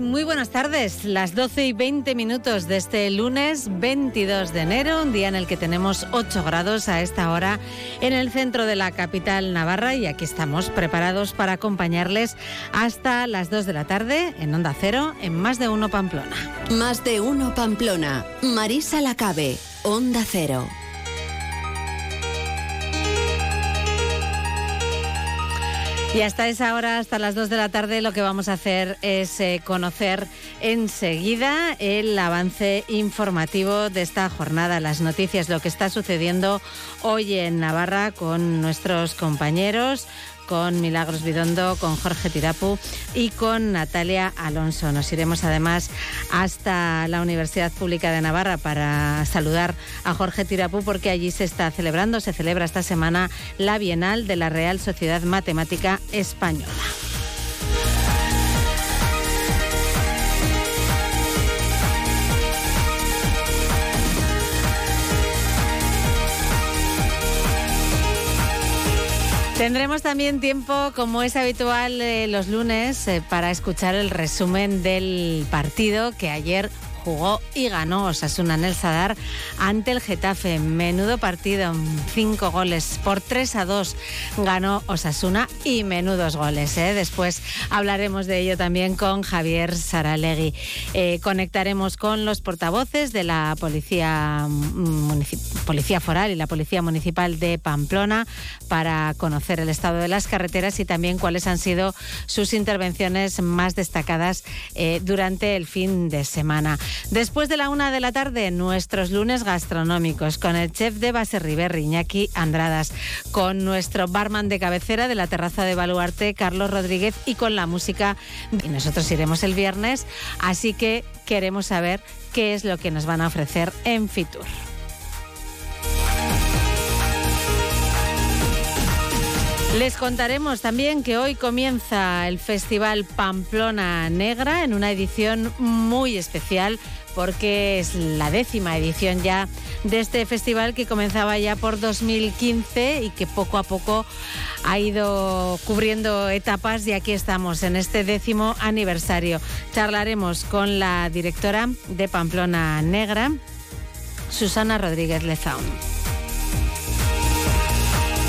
Muy buenas tardes. Las 12 y 20 minutos de este lunes 22 de enero, un día en el que tenemos 8 grados a esta hora en el centro de la capital Navarra y aquí estamos preparados para acompañarles hasta las 2 de la tarde en Onda Cero en Más de Uno Pamplona. Más de Uno Pamplona. Marisa Lacabe, Onda Cero. Y hasta esa hora, hasta las 2 de la tarde, lo que vamos a hacer es eh, conocer enseguida el avance informativo de esta jornada, las noticias, lo que está sucediendo hoy en Navarra con nuestros compañeros con Milagros Bidondo, con Jorge Tirapu y con Natalia Alonso. Nos iremos además hasta la Universidad Pública de Navarra para saludar a Jorge Tirapu porque allí se está celebrando, se celebra esta semana la Bienal de la Real Sociedad Matemática Española. Tendremos también tiempo, como es habitual eh, los lunes, eh, para escuchar el resumen del partido que ayer jugó y ganó Osasuna en el Sadar ante el Getafe. Menudo partido, cinco goles por 3 a 2 ganó Osasuna y menudos goles. ¿eh? Después hablaremos de ello también con Javier Saralegui. Eh, conectaremos con los portavoces de la Policía, Policía Foral y la Policía Municipal de Pamplona para conocer el estado de las carreteras y también cuáles han sido sus intervenciones más destacadas eh, durante el fin de semana. Después de la una de la tarde, nuestros lunes gastronómicos con el chef de Base River, Iñaki Andradas, con nuestro barman de cabecera de la terraza de Baluarte, Carlos Rodríguez, y con la música. Y nosotros iremos el viernes, así que queremos saber qué es lo que nos van a ofrecer en Fitur. Les contaremos también que hoy comienza el Festival Pamplona Negra en una edición muy especial porque es la décima edición ya de este festival que comenzaba ya por 2015 y que poco a poco ha ido cubriendo etapas y aquí estamos en este décimo aniversario. Charlaremos con la directora de Pamplona Negra, Susana Rodríguez Lezaun.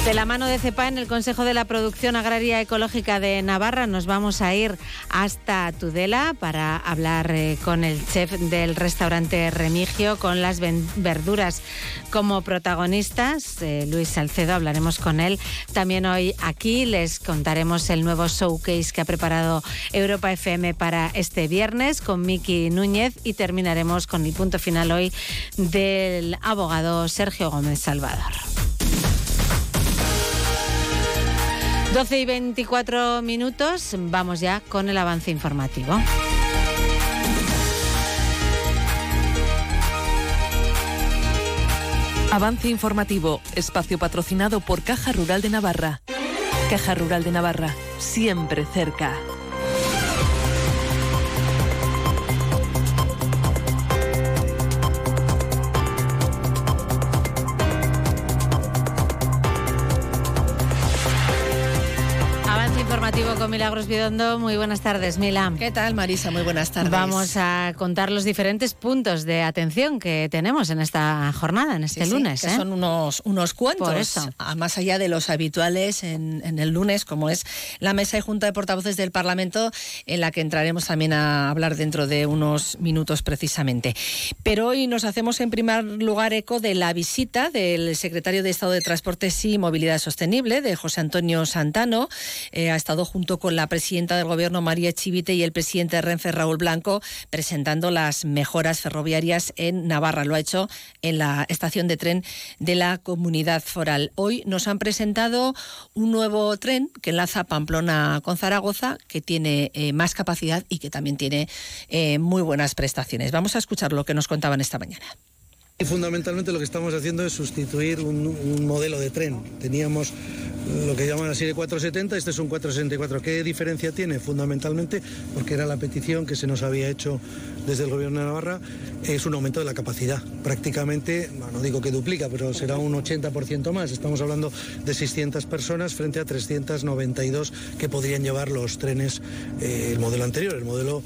De la mano de CEPA en el Consejo de la Producción Agraria Ecológica de Navarra nos vamos a ir hasta Tudela para hablar eh, con el chef del restaurante Remigio con las verduras como protagonistas. Eh, Luis Salcedo, hablaremos con él. También hoy aquí les contaremos el nuevo showcase que ha preparado Europa FM para este viernes con Miki Núñez y terminaremos con el punto final hoy del abogado Sergio Gómez Salvador. 12 y 24 minutos, vamos ya con el avance informativo. Avance informativo, espacio patrocinado por Caja Rural de Navarra. Caja Rural de Navarra, siempre cerca. Con Milagros Bidondo. Muy buenas tardes, Mila. ¿Qué tal, Marisa? Muy buenas tardes. Vamos a contar los diferentes puntos de atención que tenemos en esta jornada, en este lunes. Que ¿eh? Son unos, unos cuantos, Por eso. más allá de los habituales en, en, el lunes, como es la mesa y junta de portavoces del Parlamento, en la que entraremos también a hablar dentro de unos minutos precisamente. Pero hoy nos hacemos en primer lugar eco de la visita del secretario de Estado de Transportes y Movilidad Sostenible, de José Antonio Santano. Eh, ha estado junto con la presidenta del Gobierno, María Chivite, y el presidente de Renfe, Raúl Blanco, presentando las mejoras ferroviarias en Navarra. Lo ha hecho en la estación de tren de la comunidad foral. Hoy nos han presentado un nuevo tren que enlaza Pamplona con Zaragoza, que tiene eh, más capacidad y que también tiene eh, muy buenas prestaciones. Vamos a escuchar lo que nos contaban esta mañana. Y fundamentalmente lo que estamos haciendo es sustituir un, modelo de tren. Teníamos lo que llaman así de 470, este es un 464. ¿Qué diferencia tiene? Fundamentalmente porque era la petición que se nos había hecho desde el Gobierno de Navarra, es un aumento de la capacidad. Prácticamente, no digo que duplica, pero será un 80% más. Estamos hablando de 600 personas frente a 392 que podrían llevar los trenes, eh, el modelo anterior, el modelo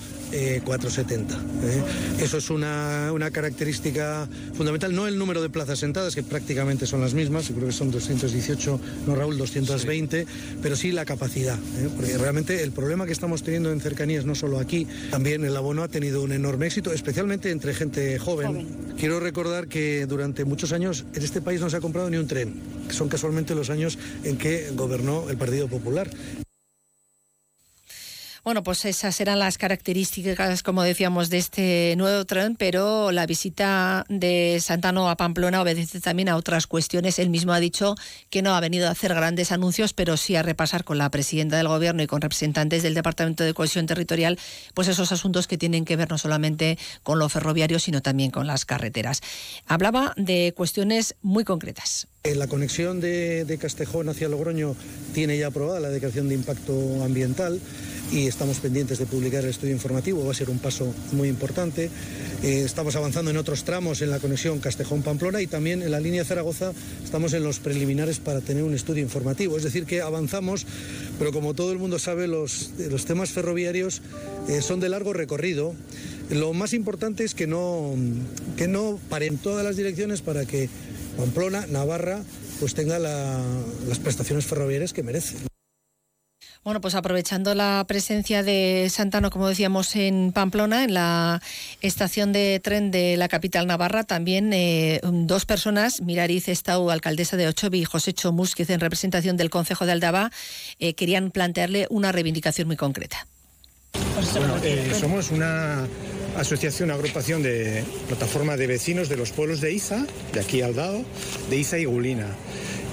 470. Eh, ¿eh? Eso es una, una, característica fundamental, no el número de plazas sentadas, que prácticamente son las mismas, creo que son 218, no Raúl, 220, pero sí la capacidad, ¿eh? porque realmente el problema que estamos teniendo en cercanías, no solo aquí, también el abono ha tenido un enorme éxito, especialmente entre gente joven. Quiero recordar que durante muchos años en este país no se ha comprado ni un tren, que son casualmente los años en que gobernó el Partido Popular. Bueno, pues esas eran las características, como decíamos, de este nuevo tren, pero la visita de Santano a Pamplona obedece también a otras cuestiones. Él mismo ha dicho que no ha venido a hacer grandes anuncios, pero sí a repasar con la presidenta del Gobierno y con representantes del Departamento de Cohesión Territorial, pues esos asuntos que tienen que ver no solamente con lo ferroviario, sino también con las carreteras. Hablaba de cuestiones muy concretas. Eh, la conexión de, de Castejón hacia Logroño tiene ya aprobada la declaración de impacto ambiental y estamos pendientes de publicar el estudio informativo, va a ser un paso muy importante. Eh, estamos avanzando en otros tramos en la conexión Castejón-Pamplona y también en la línea Zaragoza estamos en los preliminares para tener un estudio informativo. Es decir, que avanzamos, pero como todo el mundo sabe, los, los temas ferroviarios eh, son de largo recorrido. Lo más importante es que no, que no paren todas las direcciones para que Pamplona, Navarra, pues tenga las prestaciones ferroviarias que merece. Bueno, pues aprovechando la presencia de Santano, como decíamos, en Pamplona, en la estación de tren de la capital navarra, también eh, dos personas, Mirariz Estau, alcaldesa de Ochovi, y José Chomúsquiz, en representación del Consejo de Aldaba, eh, querían plantearle una reivindicación muy concreta. Bueno, eh, somos una asociación, agrupación de plataforma de vecinos de los pueblos de Iza, de aquí al de Iza y Gulina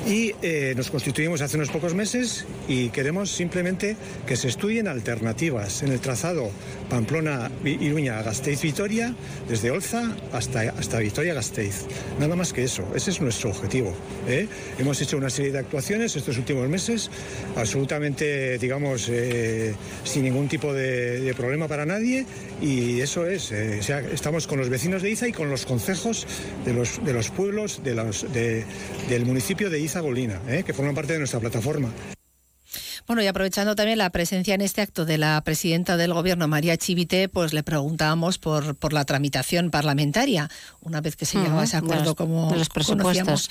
y eh, nos constituimos hace unos pocos meses y queremos simplemente que se estudien alternativas en el trazado Pamplona-Iruña, Gasteiz-Vitoria, desde Olza hasta, hasta Vitoria-Gasteiz. Nada más que eso, ese es nuestro objetivo. ¿eh? Hemos hecho una serie de actuaciones estos últimos meses, absolutamente, digamos, eh, sin ningún tipo de, problema para nadie y eso es, estamos con los vecinos de Iza y con los concejos de los, de los pueblos de los, del municipio de Iza Golina, ¿eh? que forman parte de nuestra plataforma. Bueno, y aprovechando también la presencia en este acto de la presidenta del Gobierno, María Chivite, pues le preguntábamos por, por la tramitación parlamentaria, una vez que se llegó a ese acuerdo como los presupuestos.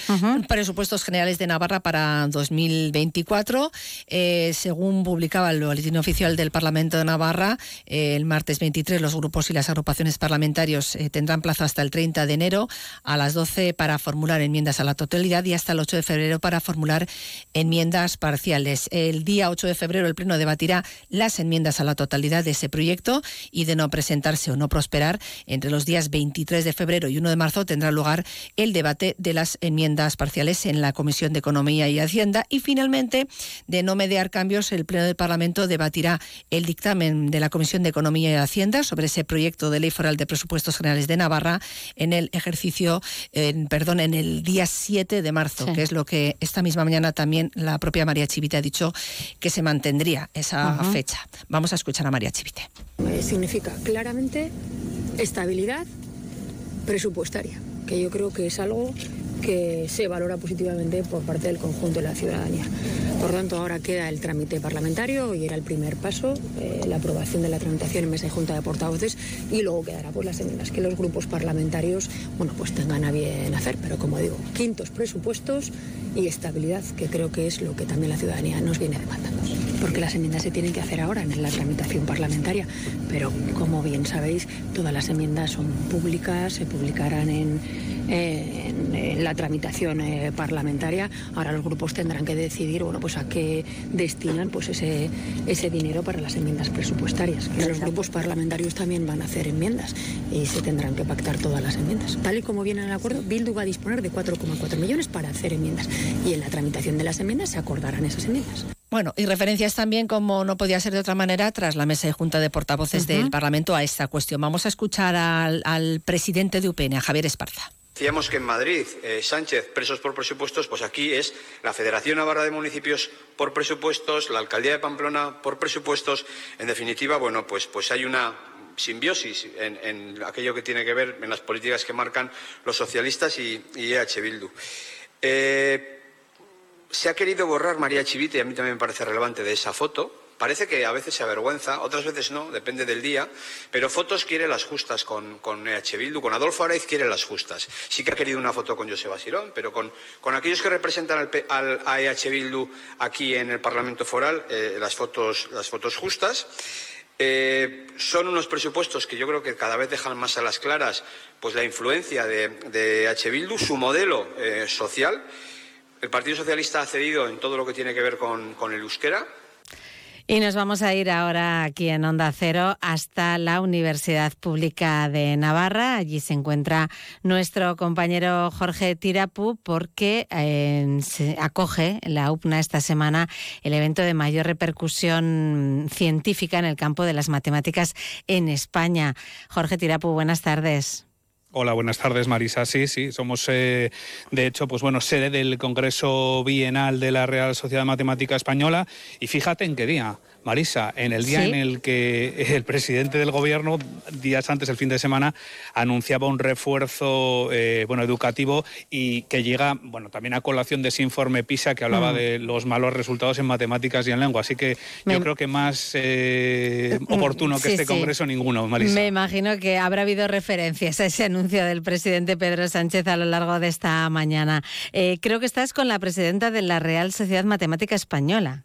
presupuestos generales de Navarra para 2024. Eh, según publicaba el boletín oficial del Parlamento de Navarra, eh, el martes 23 los grupos y las agrupaciones parlamentarios eh, tendrán plazo hasta el 30 de enero a las 12 para formular enmiendas a la totalidad y hasta el 8 de febrero para formular enmiendas parciales. El día 8 de febrero el Pleno debatirá las enmiendas a la totalidad de ese proyecto y de no presentarse o no prosperar, entre los días 23 de febrero y 1 de marzo tendrá lugar el debate de las enmiendas parciales en la Comisión de Economía y Hacienda. Y finalmente, de no mediar cambios, el Pleno del Parlamento debatirá el dictamen de la Comisión de Economía y Hacienda sobre ese proyecto de ley foral de presupuestos generales de Navarra en el ejercicio, en, perdón, en el día 7 de marzo, que es lo que esta misma mañana también la propia María Chivite ha dicho que se mantendría esa fecha. Vamos a escuchar a María Chivite. Eh, significa claramente estabilidad presupuestaria, que yo creo que es algo que se valora positivamente por parte del conjunto de la ciudadanía. Por tanto, ahora queda el trámite parlamentario y era el primer paso, eh, la aprobación de la tramitación en mesa y junta de portavoces y luego quedará pues las enmiendas que los grupos parlamentarios bueno, pues tengan a bien hacer. Pero como digo, quintos presupuestos y estabilidad, que creo que es lo que también la ciudadanía nos viene demandando. Porque las enmiendas se tienen que hacer ahora en la tramitación parlamentaria, pero como bien sabéis, todas las enmiendas son públicas, se publicarán en, en, la tramitación eh, parlamentaria. Ahora los grupos tendrán que decidir bueno, pues a qué destinan pues ese, ese dinero para las enmiendas presupuestarias. los grupos parlamentarios también van a hacer enmiendas y se tendrán que pactar todas las enmiendas. Tal y como viene en el acuerdo, Bildu va a disponer de 4,4 millones para hacer enmiendas y en la tramitación de las enmiendas se acordarán esas enmiendas. Bueno, y referencias también, como no podía ser de otra manera, tras la mesa de junta de portavoces del Parlamento a esta cuestión. Vamos a escuchar al, al presidente de UPN, a Javier Esparza. Decíamos que en Madrid, eh, Sánchez, presos por presupuestos, pues aquí es la Federación Navarra de Municipios por presupuestos, la Alcaldía de Pamplona por presupuestos. En definitiva, bueno, pues, pues hay una simbiosis en, aquello que tiene que ver en las políticas que marcan los socialistas y, EH Bildu. Se ha querido borrar María Chivite, y a mí también me parece relevante, de esa foto, Parece que a veces se avergüenza, otras veces no, depende del día, pero fotos quiere las justas con, EH Bildu, con Adolfo Araiz quiere las justas. Sí que ha querido una foto con Joseba Sirón, pero con, aquellos que representan al, a EH Bildu aquí en el Parlamento Foral, eh, las, fotos, las fotos justas. Eh, son unos presupuestos que yo creo que cada vez dejan más a las claras pues la influencia de, de EH Bildu, su modelo eh, social. El Partido Socialista ha cedido en todo lo que tiene que ver con, con el euskera, y nos vamos a ir ahora aquí en Onda Cero hasta la Universidad Pública de Navarra. Allí se encuentra nuestro compañero Jorge Tirapu porque eh, se acoge la UPNA esta semana el evento de mayor repercusión científica en el campo de las matemáticas en España. Jorge Tirapu, buenas tardes. Hola, buenas tardes, Marisa. Sí, sí, somos, eh, de hecho, pues bueno, sede del Congreso Bienal de la Real Sociedad Matemática Española. Y fíjate en qué día. Marisa, en el día en el que el presidente del gobierno, días antes, el fin de semana, anunciaba un refuerzo eh, bueno, educativo y que llega bueno, también a colación de ese informe PISA que hablaba mm. de los malos resultados en matemáticas y en lengua. Así que yo creo que más eh, oportuno que este congreso ninguno, Marisa. Me imagino que habrá habido referencias a ese anuncio del presidente Pedro Sánchez a lo largo de esta mañana. Eh, creo que estás con la presidenta de la Real Sociedad Matemática Española.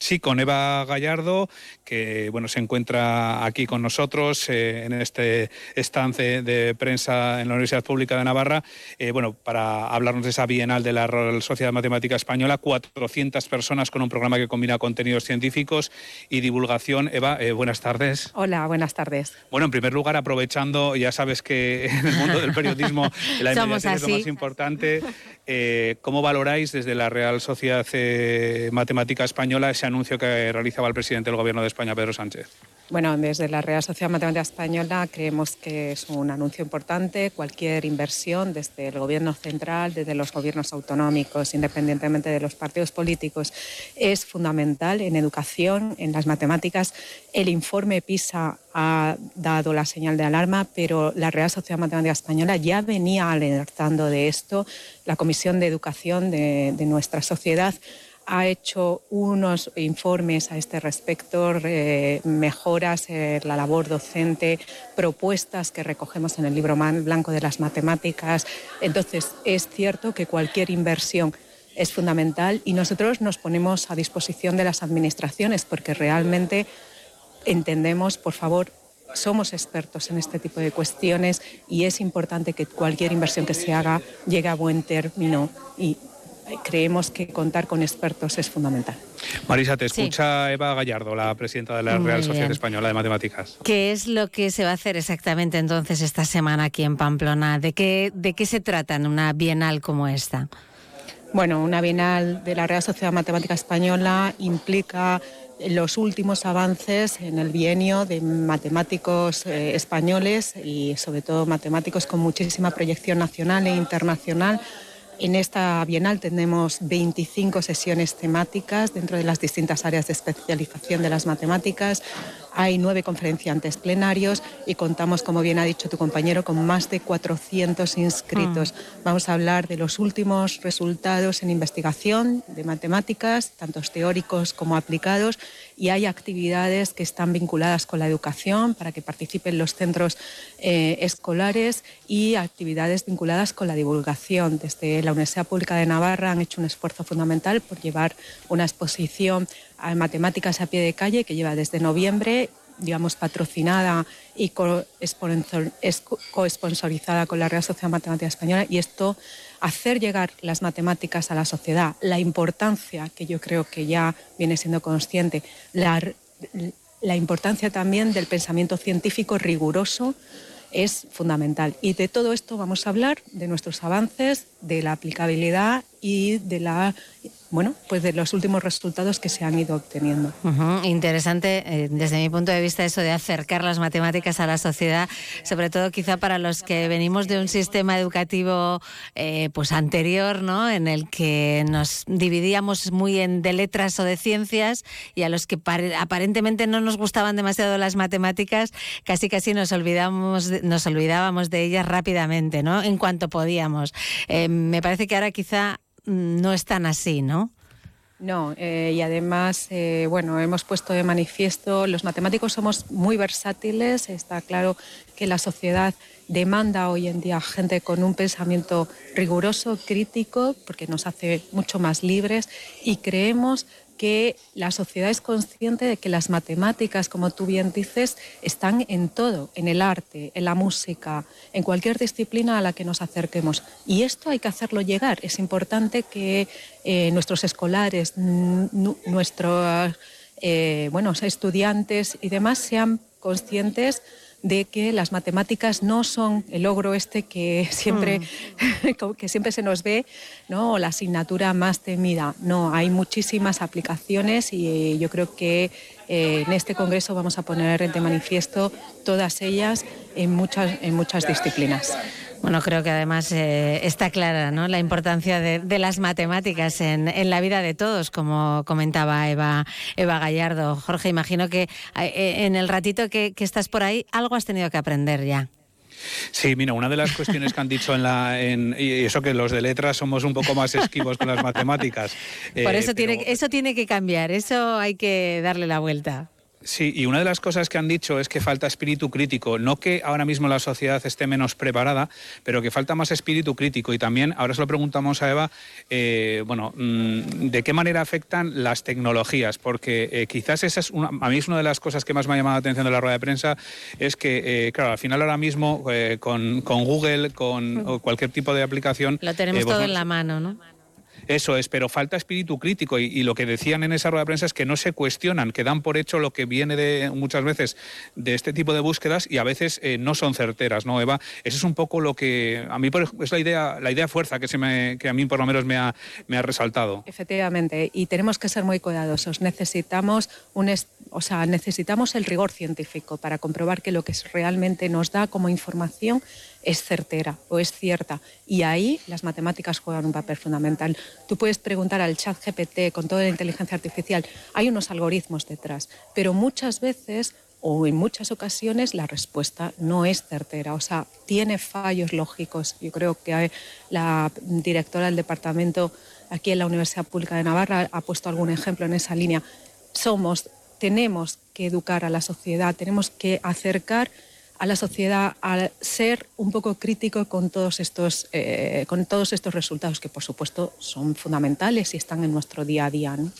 Sí, con Eva Gallardo, que bueno se encuentra aquí con nosotros eh, en este estance de prensa en la Universidad Pública de Navarra, eh, bueno, para hablarnos de esa bienal de la Real Sociedad Matemática Española, 400 personas con un programa que combina contenidos científicos y divulgación. Eva, eh, buenas tardes. Hola, buenas tardes. Bueno, en primer lugar, aprovechando, ya sabes que en el mundo del periodismo la inmediatez es lo más importante, ¿cómo valoráis desde la Real Sociedad Matemática Española ese anuncio que realizaba el presidente del Gobierno de España, Pedro Sánchez? Bueno, desde la Real Sociedad Matemática Española creemos que es un anuncio importante. Cualquier inversión desde el Gobierno central, desde los gobiernos autonómicos, independientemente de los partidos políticos, es fundamental en educación, en las matemáticas. El informe PISA ha dado la señal de alarma, pero la Real Sociedad Matemática Española ya venía alertando de esto. La Comisión de Educación de, de nuestra sociedad ha hecho unos informes a este respecto, mejoras en la labor docente, propuestas que recogemos en el libro blanco de las matemáticas. Entonces, es cierto que cualquier inversión es fundamental y nosotros nos ponemos a disposición de las administraciones porque realmente entendemos, por favor, somos expertos en este tipo de cuestiones y es importante que cualquier inversión que se haga llegue a buen término y creemos que contar con expertos es fundamental. Marisa, te escucha Eva Gallardo, la presidenta de la Real Sociedad Española de Matemáticas. ¿Qué es lo que se va a hacer exactamente entonces esta semana aquí en Pamplona? ¿De qué, de qué se trata en una bienal como esta? Bueno, una bienal de la Real Sociedad Matemática Española implica los últimos avances en el bienio de matemáticos eh, españoles y sobre todo matemáticos con muchísima proyección nacional e internacional en esta bienal tenemos 25 sesiones temáticas dentro de las distintas áreas de especialización de las matemáticas. Hay nueve conferenciantes plenarios y contamos, como bien ha dicho tu compañero, con más de 400 inscritos. Mm. Vamos a hablar de los últimos resultados en investigación de matemáticas, tanto teóricos como aplicados, y hay actividades que están vinculadas con la educación para que participen los centros eh, escolares y actividades vinculadas con la divulgación. Desde la Universidad Pública de Navarra han hecho un esfuerzo fundamental por llevar una exposición a matemáticas a pie de calle que lleva desde noviembre digamos, patrocinada y coesponsorizada con la Real Sociedad Matemática Española y esto hacer llegar las matemáticas a la sociedad, la importancia que yo creo que ya viene siendo consciente, la, la importancia también del pensamiento científico riguroso es fundamental. Y de todo esto vamos a hablar, de nuestros avances, de la aplicabilidad y de la bueno, pues de los últimos resultados que se han ido obteniendo. Interesante eh, desde mi punto de vista eso de acercar las matemáticas a la sociedad, sobre todo quizá para los que venimos de un sistema educativo eh, pues anterior, ¿no? En el que nos dividíamos muy en de letras o de ciencias y a los que aparentemente no nos gustaban demasiado las matemáticas, casi casi nos olvidábamos de ellas rápidamente, ¿no? En cuanto podíamos. Eh, me parece que ahora quizá no es tan así, ¿no? No, eh, y además, eh, bueno, hemos puesto de manifiesto, los matemáticos somos muy versátiles, está claro que la sociedad demanda hoy en día gente con un pensamiento riguroso, crítico, porque nos hace mucho más libres y creemos que la sociedad es consciente de que las matemáticas, como tú bien dices, están en todo, en el arte, en la música, en cualquier disciplina a la que nos acerquemos. Y esto hay que hacerlo llegar. Es importante que eh, nuestros escolares, nuestros eh, bueno, estudiantes y demás sean conscientes de que las matemáticas no son el logro este que siempre, mm. que siempre se nos ve, ¿no? la asignatura más temida. No, hay muchísimas aplicaciones y yo creo que eh, en este congreso vamos a poner de manifiesto todas ellas en muchas, en muchas disciplinas. Bueno, creo que además eh, está clara ¿no? la importancia de, las matemáticas en, la vida de todos, como comentaba Eva, Gallardo. Jorge, imagino que eh, en el ratito que, estás por ahí, algo has tenido que aprender ya. Sí, mira, una de las cuestiones que han dicho en la. En, y eso que los de letras somos un poco más esquivos con las matemáticas. Por eso, tiene, eso tiene que cambiar, eso hay que darle la vuelta. Sí, y una de las cosas que han dicho es que falta espíritu crítico. No que ahora mismo la sociedad esté menos preparada, pero que falta más espíritu crítico. Y también, ahora se lo preguntamos a Eva, eh, bueno, mm, ¿de qué manera afectan las tecnologías? Porque eh, quizás esa es una, a mí es una de las cosas que más me ha llamado la atención de la rueda de prensa, es que, eh, claro, al final ahora mismo con, Google, con cualquier tipo de aplicación... Lo tenemos todo en la mano, ¿no? Eso es, pero falta espíritu crítico y, lo que decían en esa rueda de prensa es que no se cuestionan, que dan por hecho lo que viene de muchas veces de este tipo de búsquedas y a veces eh, no son certeras, ¿no, Eva? Eso es un poco lo que a mí es la idea, la idea fuerza que, se me, que a mí por lo menos me ha, resaltado. Efectivamente, y tenemos que ser muy cuidadosos. Necesitamos un o sea, necesitamos el rigor científico para comprobar que lo que realmente nos da como información es certera o es cierta. Y ahí las matemáticas juegan un papel fundamental. Tú puedes preguntar al chat GPT con toda la inteligencia artificial, hay unos algoritmos detrás, pero muchas veces o en muchas ocasiones la respuesta no es certera, o sea, tiene fallos lógicos. Yo creo que la directora del departamento aquí en la Universidad Pública de Navarra ha puesto algún ejemplo en esa línea. Somos, tenemos que educar a la sociedad, tenemos que acercar a la sociedad a ser un poco crítico con todos estos, eh, con todos estos resultados que, por supuesto, son fundamentales y están en nuestro día a día. ¿no?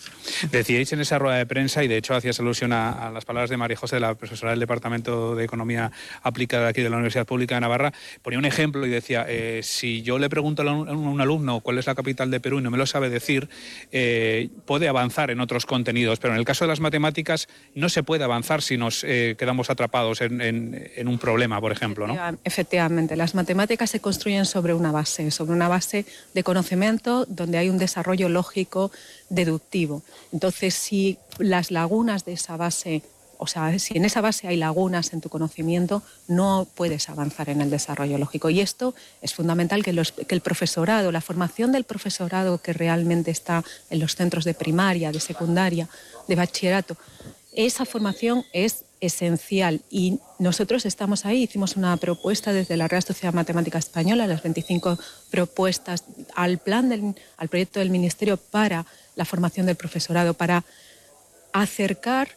Decíais en esa rueda de prensa, y de hecho hacías alusión a, las palabras de María José, la profesora del Departamento de Economía Aplicada aquí de la Universidad Pública de Navarra, ponía un ejemplo y decía, eh, si yo le pregunto a un, alumno cuál es la capital de Perú y no me lo sabe decir, eh, puede avanzar en otros contenidos, pero en el caso de las matemáticas no se puede avanzar si nos quedamos atrapados en, en un problema, por ejemplo. ¿no? Efectivamente, las matemáticas se construyen sobre una base, sobre una base de conocimiento donde hay un desarrollo lógico deductivo. Entonces, si las lagunas de esa base o sea, si en esa base hay lagunas en tu conocimiento, no puedes avanzar en el desarrollo lógico. Y esto es fundamental que, que, el profesorado, la formación del profesorado que realmente está en los centros de primaria, de secundaria, de bachillerato, esa formación es esencial y nosotros estamos ahí, hicimos una propuesta desde la Real Sociedad Matemática Española, las 25 propuestas al plan del, al proyecto del Ministerio para la formación del profesorado, para acercar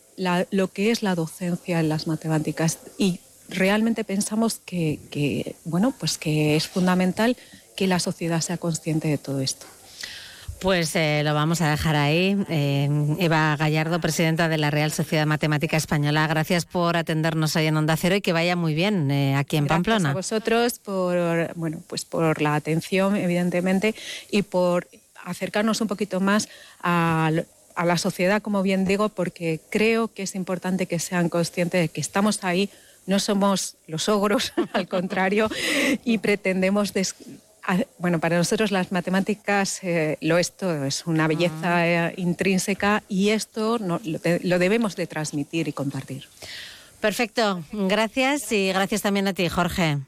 lo que es la docencia en las matemáticas y realmente pensamos que, que, bueno, pues que es fundamental que la sociedad sea consciente de todo esto. Pues eh, lo vamos a dejar ahí. Eh, Eva Gallardo, presidenta de la Real Sociedad Matemática Española, gracias por atendernos hoy en Onda Cero y que vaya muy bien eh, aquí en Pamplona. Gracias a vosotros por, bueno, pues por la atención, evidentemente, y por acercarnos un poquito más a, a la sociedad, como bien digo, porque creo que es importante que sean conscientes de que estamos ahí, no somos los ogros, al contrario, y pretendemos Bueno, para nosotros las matemáticas eh, lo es todo, es una belleza ah. eh, intrínseca y esto lo, lo debemos de transmitir y compartir. Perfecto, gracias y gracias también a ti, Jorge.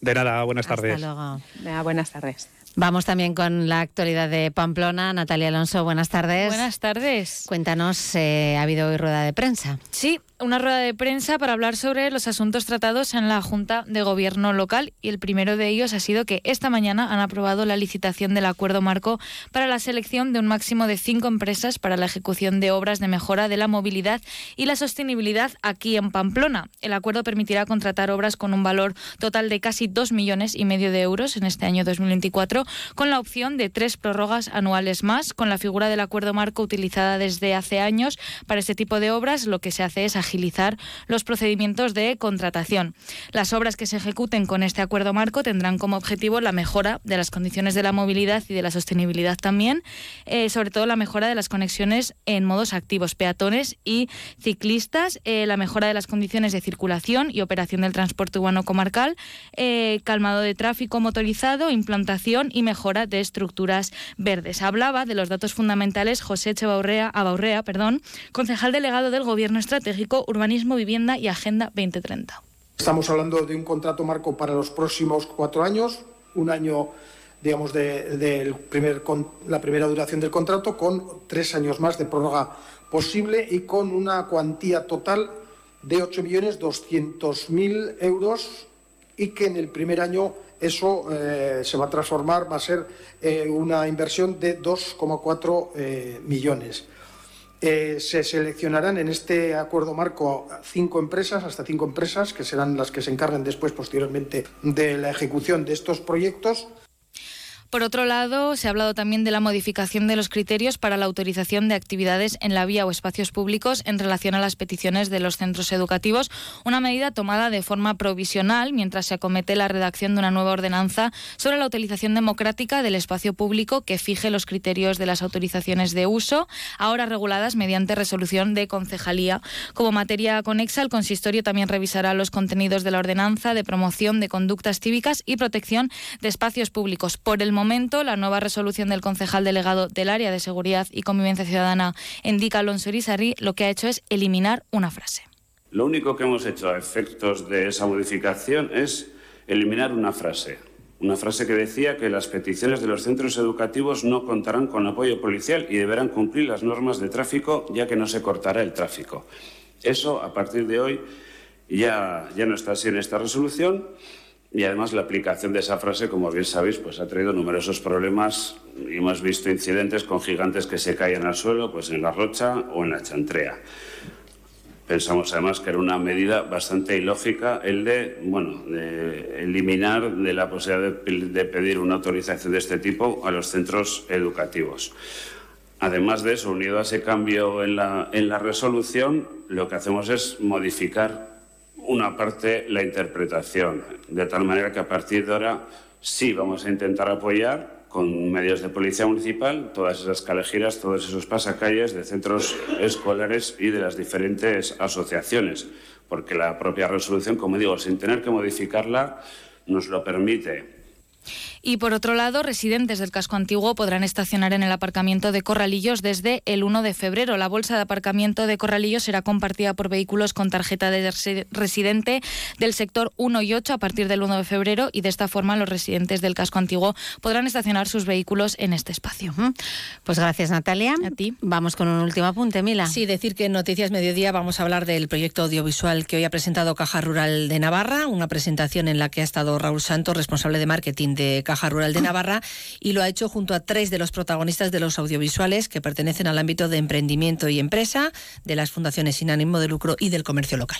De nada, buenas tardes. Hasta luego. buenas tardes. Vamos también con la actualidad de Pamplona. Natalia Alonso, buenas tardes. Buenas tardes. Cuéntanos, eh, ¿ha habido hoy rueda de prensa? Sí, una rueda de prensa para hablar sobre los asuntos tratados en la Junta de Gobierno local y el primero de ellos ha sido que esta mañana han aprobado la licitación del acuerdo marco para la selección de un máximo de cinco empresas para la ejecución de obras de mejora de la movilidad y la sostenibilidad aquí en Pamplona. El acuerdo permitirá contratar obras con un valor total de casi dos millones y medio de euros en este año 2024 con la opción de tres prórrogas anuales más, con la figura del acuerdo marco utilizada desde hace años para este tipo de obras, lo que se hace es agilizar los procedimientos de contratación. Las obras que se ejecuten con este acuerdo marco tendrán como objetivo la mejora de las condiciones de la movilidad y de la sostenibilidad también, eh, sobre todo la mejora de las conexiones en modos activos, peatones y ciclistas, eh, la mejora de las condiciones de circulación y operación del transporte urbano comarcal, eh, calmado de tráfico motorizado, implantación y mejora de estructuras verdes. Hablaba de los datos fundamentales José Echevarría, Abaurrea, perdón, concejal delegado del Gobierno Estratégico, Urbanismo, Vivienda y Agenda 2030. Estamos hablando de un contrato marco para los próximos cuatro años, un año digamos, de, primer, la primera duración del contrato, con tres años más de prórroga posible y con una cuantía total de 8.200.000 euros y que en el primer año eso eh, se va a transformar, va a ser eh, una inversión de 2,4 eh, millones. se seleccionarán en este acuerdo marco cinco empresas, hasta cinco empresas, que serán las que se encarguen después, posteriormente, de la ejecución de estos proyectos. Por otro lado, se ha hablado también de la modificación de los criterios para la autorización de actividades en la vía o espacios públicos en relación a las peticiones de los centros educativos, una medida tomada de forma provisional mientras se acomete la redacción de una nueva ordenanza sobre la utilización democrática del espacio público que fije los criterios de las autorizaciones de uso, ahora reguladas mediante resolución de concejalía. Como materia conexa, el consistorio también revisará los contenidos de la ordenanza de promoción de conductas cívicas y protección de espacios públicos. Por el momento, la nueva resolución del concejal delegado del área de seguridad y convivencia ciudadana, indica Alonso Irizarry, lo que ha hecho es eliminar una frase. Lo único que hemos hecho a efectos de esa modificación es eliminar una frase. Una frase que decía que las peticiones de los centros educativos no contarán con apoyo policial y deberán cumplir las normas de tráfico, ya que no se cortará el tráfico. Eso, a partir de hoy, ya, ya no está así en esta resolución y además la aplicación de esa frase, como bien sabéis, pues ha traído numerosos problemas y hemos visto incidentes con gigantes que se caían al suelo, pues en la rocha o en la chantrea. Pensamos además que era una medida bastante ilógica el de, bueno, de eliminar de la posibilidad de, pedir una autorización de este tipo a los centros educativos. Además de eso, unido a ese cambio en la, en la resolución, lo que hacemos es modificar una parte la interpretación, de tal manera que a partir de ahora sí vamos a intentar apoyar con medios de policía municipal todas esas calejiras, todos esos pasacalles de centros escolares y de las diferentes asociaciones, porque la propia resolución, como digo, sin tener que modificarla, nos lo permite y por otro lado, residentes del casco antiguo podrán estacionar en el aparcamiento de Corralillos desde el 1 de febrero. La bolsa de aparcamiento de Corralillos será compartida por vehículos con tarjeta de residente del sector 1 y 8 a partir del 1 de febrero y de esta forma los residentes del casco antiguo podrán estacionar sus vehículos en este espacio. Pues gracias Natalia. A ti. Vamos con un último apunte, Mila. Sí, decir que en Noticias Mediodía vamos a hablar del proyecto audiovisual que hoy ha presentado Caja Rural de Navarra, una presentación en la que ha estado Raúl Santos, responsable de marketing de Caja Rural de Navarra y lo ha hecho junto a tres de los protagonistas de los audiovisuales que pertenecen al ámbito de emprendimiento y empresa, de las fundaciones sin ánimo de lucro y del comercio local.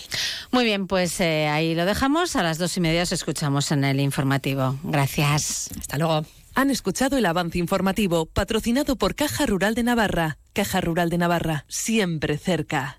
Muy bien, pues eh, ahí lo dejamos. A las dos y media os escuchamos en el informativo. Gracias. Hasta luego. Han escuchado el avance informativo patrocinado por Caja Rural de Navarra. Caja Rural de Navarra, siempre cerca.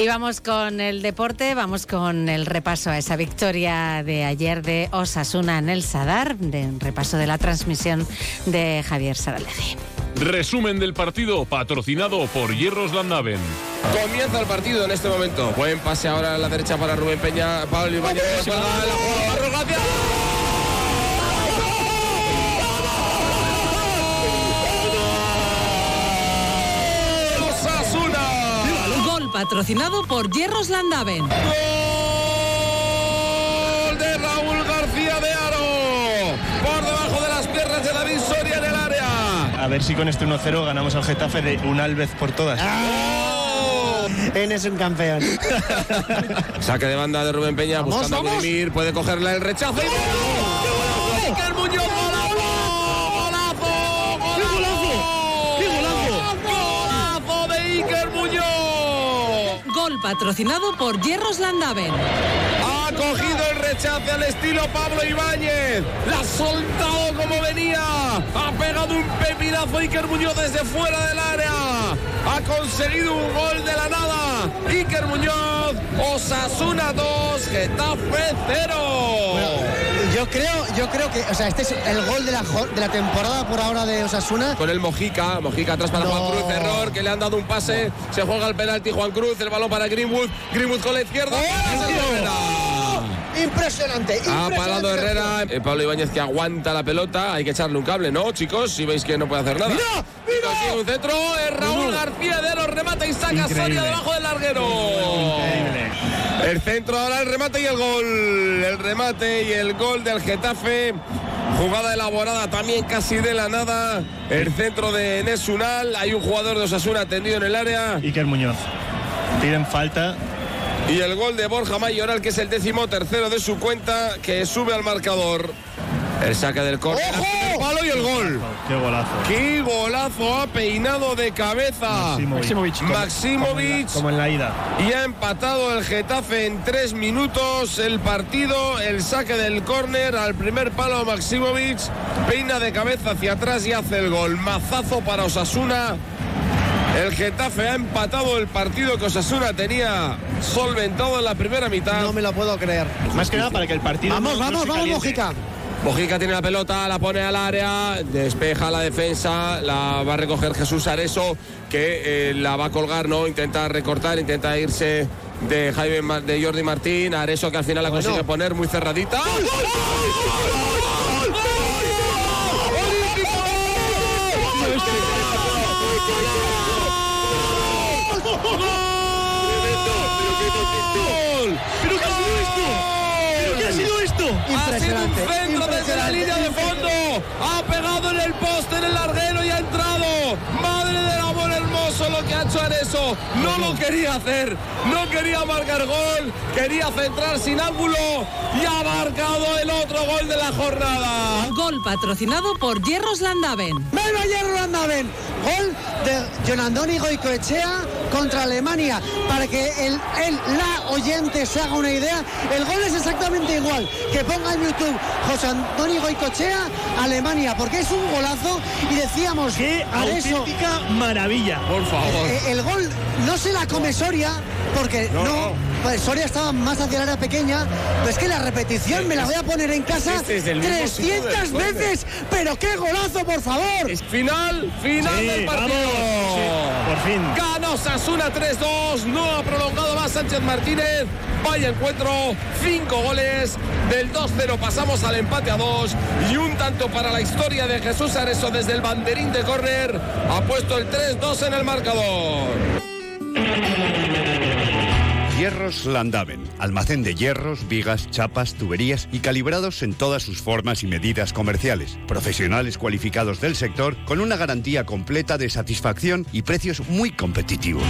Y vamos con el deporte, vamos con el repaso a esa victoria de ayer de Osasuna en el Sadar, de repaso de la transmisión de Javier Saralegui. Resumen del partido patrocinado por Hierros Landaven. Comienza el partido en este momento. Buen pase ahora a la derecha para Rubén Peña. Pablo Ibáñez. Patrocinado por Hierros Landaven. Gol de Raúl García de Aro. Por debajo de las piernas de David Soria en el área. A ver si con este 1-0 ganamos al Getafe de un Alvez por todas. En es un campeón. Saque de banda de Rubén Peña Vamos, buscando a vamos. Vladimir. Puede cogerla el rechazo. ¡Y gol! ¡Iker patrocinado por Hierros Landaven. Ha cogido el rechace al estilo Pablo Ibáñez. La ha soltado como venía. Ha pegado un pepinazo Iker Muñoz desde fuera del área. Ha conseguido un gol de la nada. Iker Muñoz, Osasuna 2, Getafe 0. Yo creo, yo creo que, o sea, este es el gol de la, de la temporada por ahora de Osasuna. Con el Mojica, Mojica atrás para No. Juan Cruz, error, que le han dado un pase, se juega el penalti Juan Cruz, el balón para Greenwood, Greenwood con la izquierda. Impresionante, Ha impresionante. parado Herrera, eh, Pablo Ibáñez que aguanta la pelota, hay que echarle un cable, ¿no, chicos? Si veis que no puede hacer nada. ¡Mira! Un centro, es Raúl García de los remata y saca. Soria debajo del larguero. Increíble. El centro ahora el remate y el gol. El remate y el gol del Getafe. Jugada elaborada también casi de la nada. El centro de Nesunal. Hay un jugador de Osasuna tendido en el área. Iker Muñoz. Piden falta. Y el gol de Borja Mayoral, que es el décimo tercero de su cuenta, que sube al marcador. El saque del córner. ¡Ojo! El palo y el gol. Qué golazo. ¡Qué golazo ha peinado de cabeza! Maximovic. Como- Maximovic. Como en la ida. Y ha empatado el Getafe en tres minutos el partido, el saque del córner al primer palo Maximovic, peina de cabeza hacia atrás y hace el gol. Mazazo para Osasuna. El Getafe ha empatado el partido que Osasuna tenía solventado en la primera mitad. No me lo puedo creer. Más que nada para que el partido. Vamos, no- no vamos, se vamos. Mojica. Mojica tiene la pelota, la pone al área, despeja la defensa, la va a recoger Jesús Areso, que eh, la va a colgar, ¿no? Intenta recortar, intenta irse de Jaime de Jordi Martín, Areso que al final la Bueno. consigue poner muy cerradita. ¡Gol, gol, gol, gol, gol! ¡Gol! Ha sido un centro desde la línea de fondo. Ha pegado en el poste, en el larguero y ha entrado. Madre del amor hermoso lo que ha hecho Areso. No lo quería hacer. No quería marcar gol. Quería centrar sin ángulo. Y ha marcado el otro gol de la jornada. Gol patrocinado por Hierros Landaven. ¡Venga, Hierro Landaven! Gol de Jonandoni Goicoechea contra Alemania. Para que el, el, la oyente se haga una idea, el gol es exactamente igual. Que ponga en YouTube José Antonio Goicoechea, Alemania, porque es un golazo. Y decíamos, Qué Areso, auténtica maravilla. Por favor. eh, el gol no se la come Soria, porque no. pues Soria estaba más hacia la área pequeña, pero es que la repetición me la voy a poner en casa Este es el mismo sitio 300 del córner. veces, pero qué golazo, por favor. Es final, final Sí, del partido. vamos. Sí, por fin. Ganó Sasuna 3-2. No ha prolongado más Sánchez Martínez. Vaya encuentro. Cinco goles. Del 2-0 pasamos al empate a 2. Y un tanto para la historia de Jesús Areso desde el banderín de córner. Ha puesto el 3-2 en el marcador. Hierros Landaven, almacén de hierros, vigas, chapas, tuberías y calibrados en todas sus formas y medidas comerciales. Profesionales cualificados del sector con una garantía completa de satisfacción y precios muy competitivos.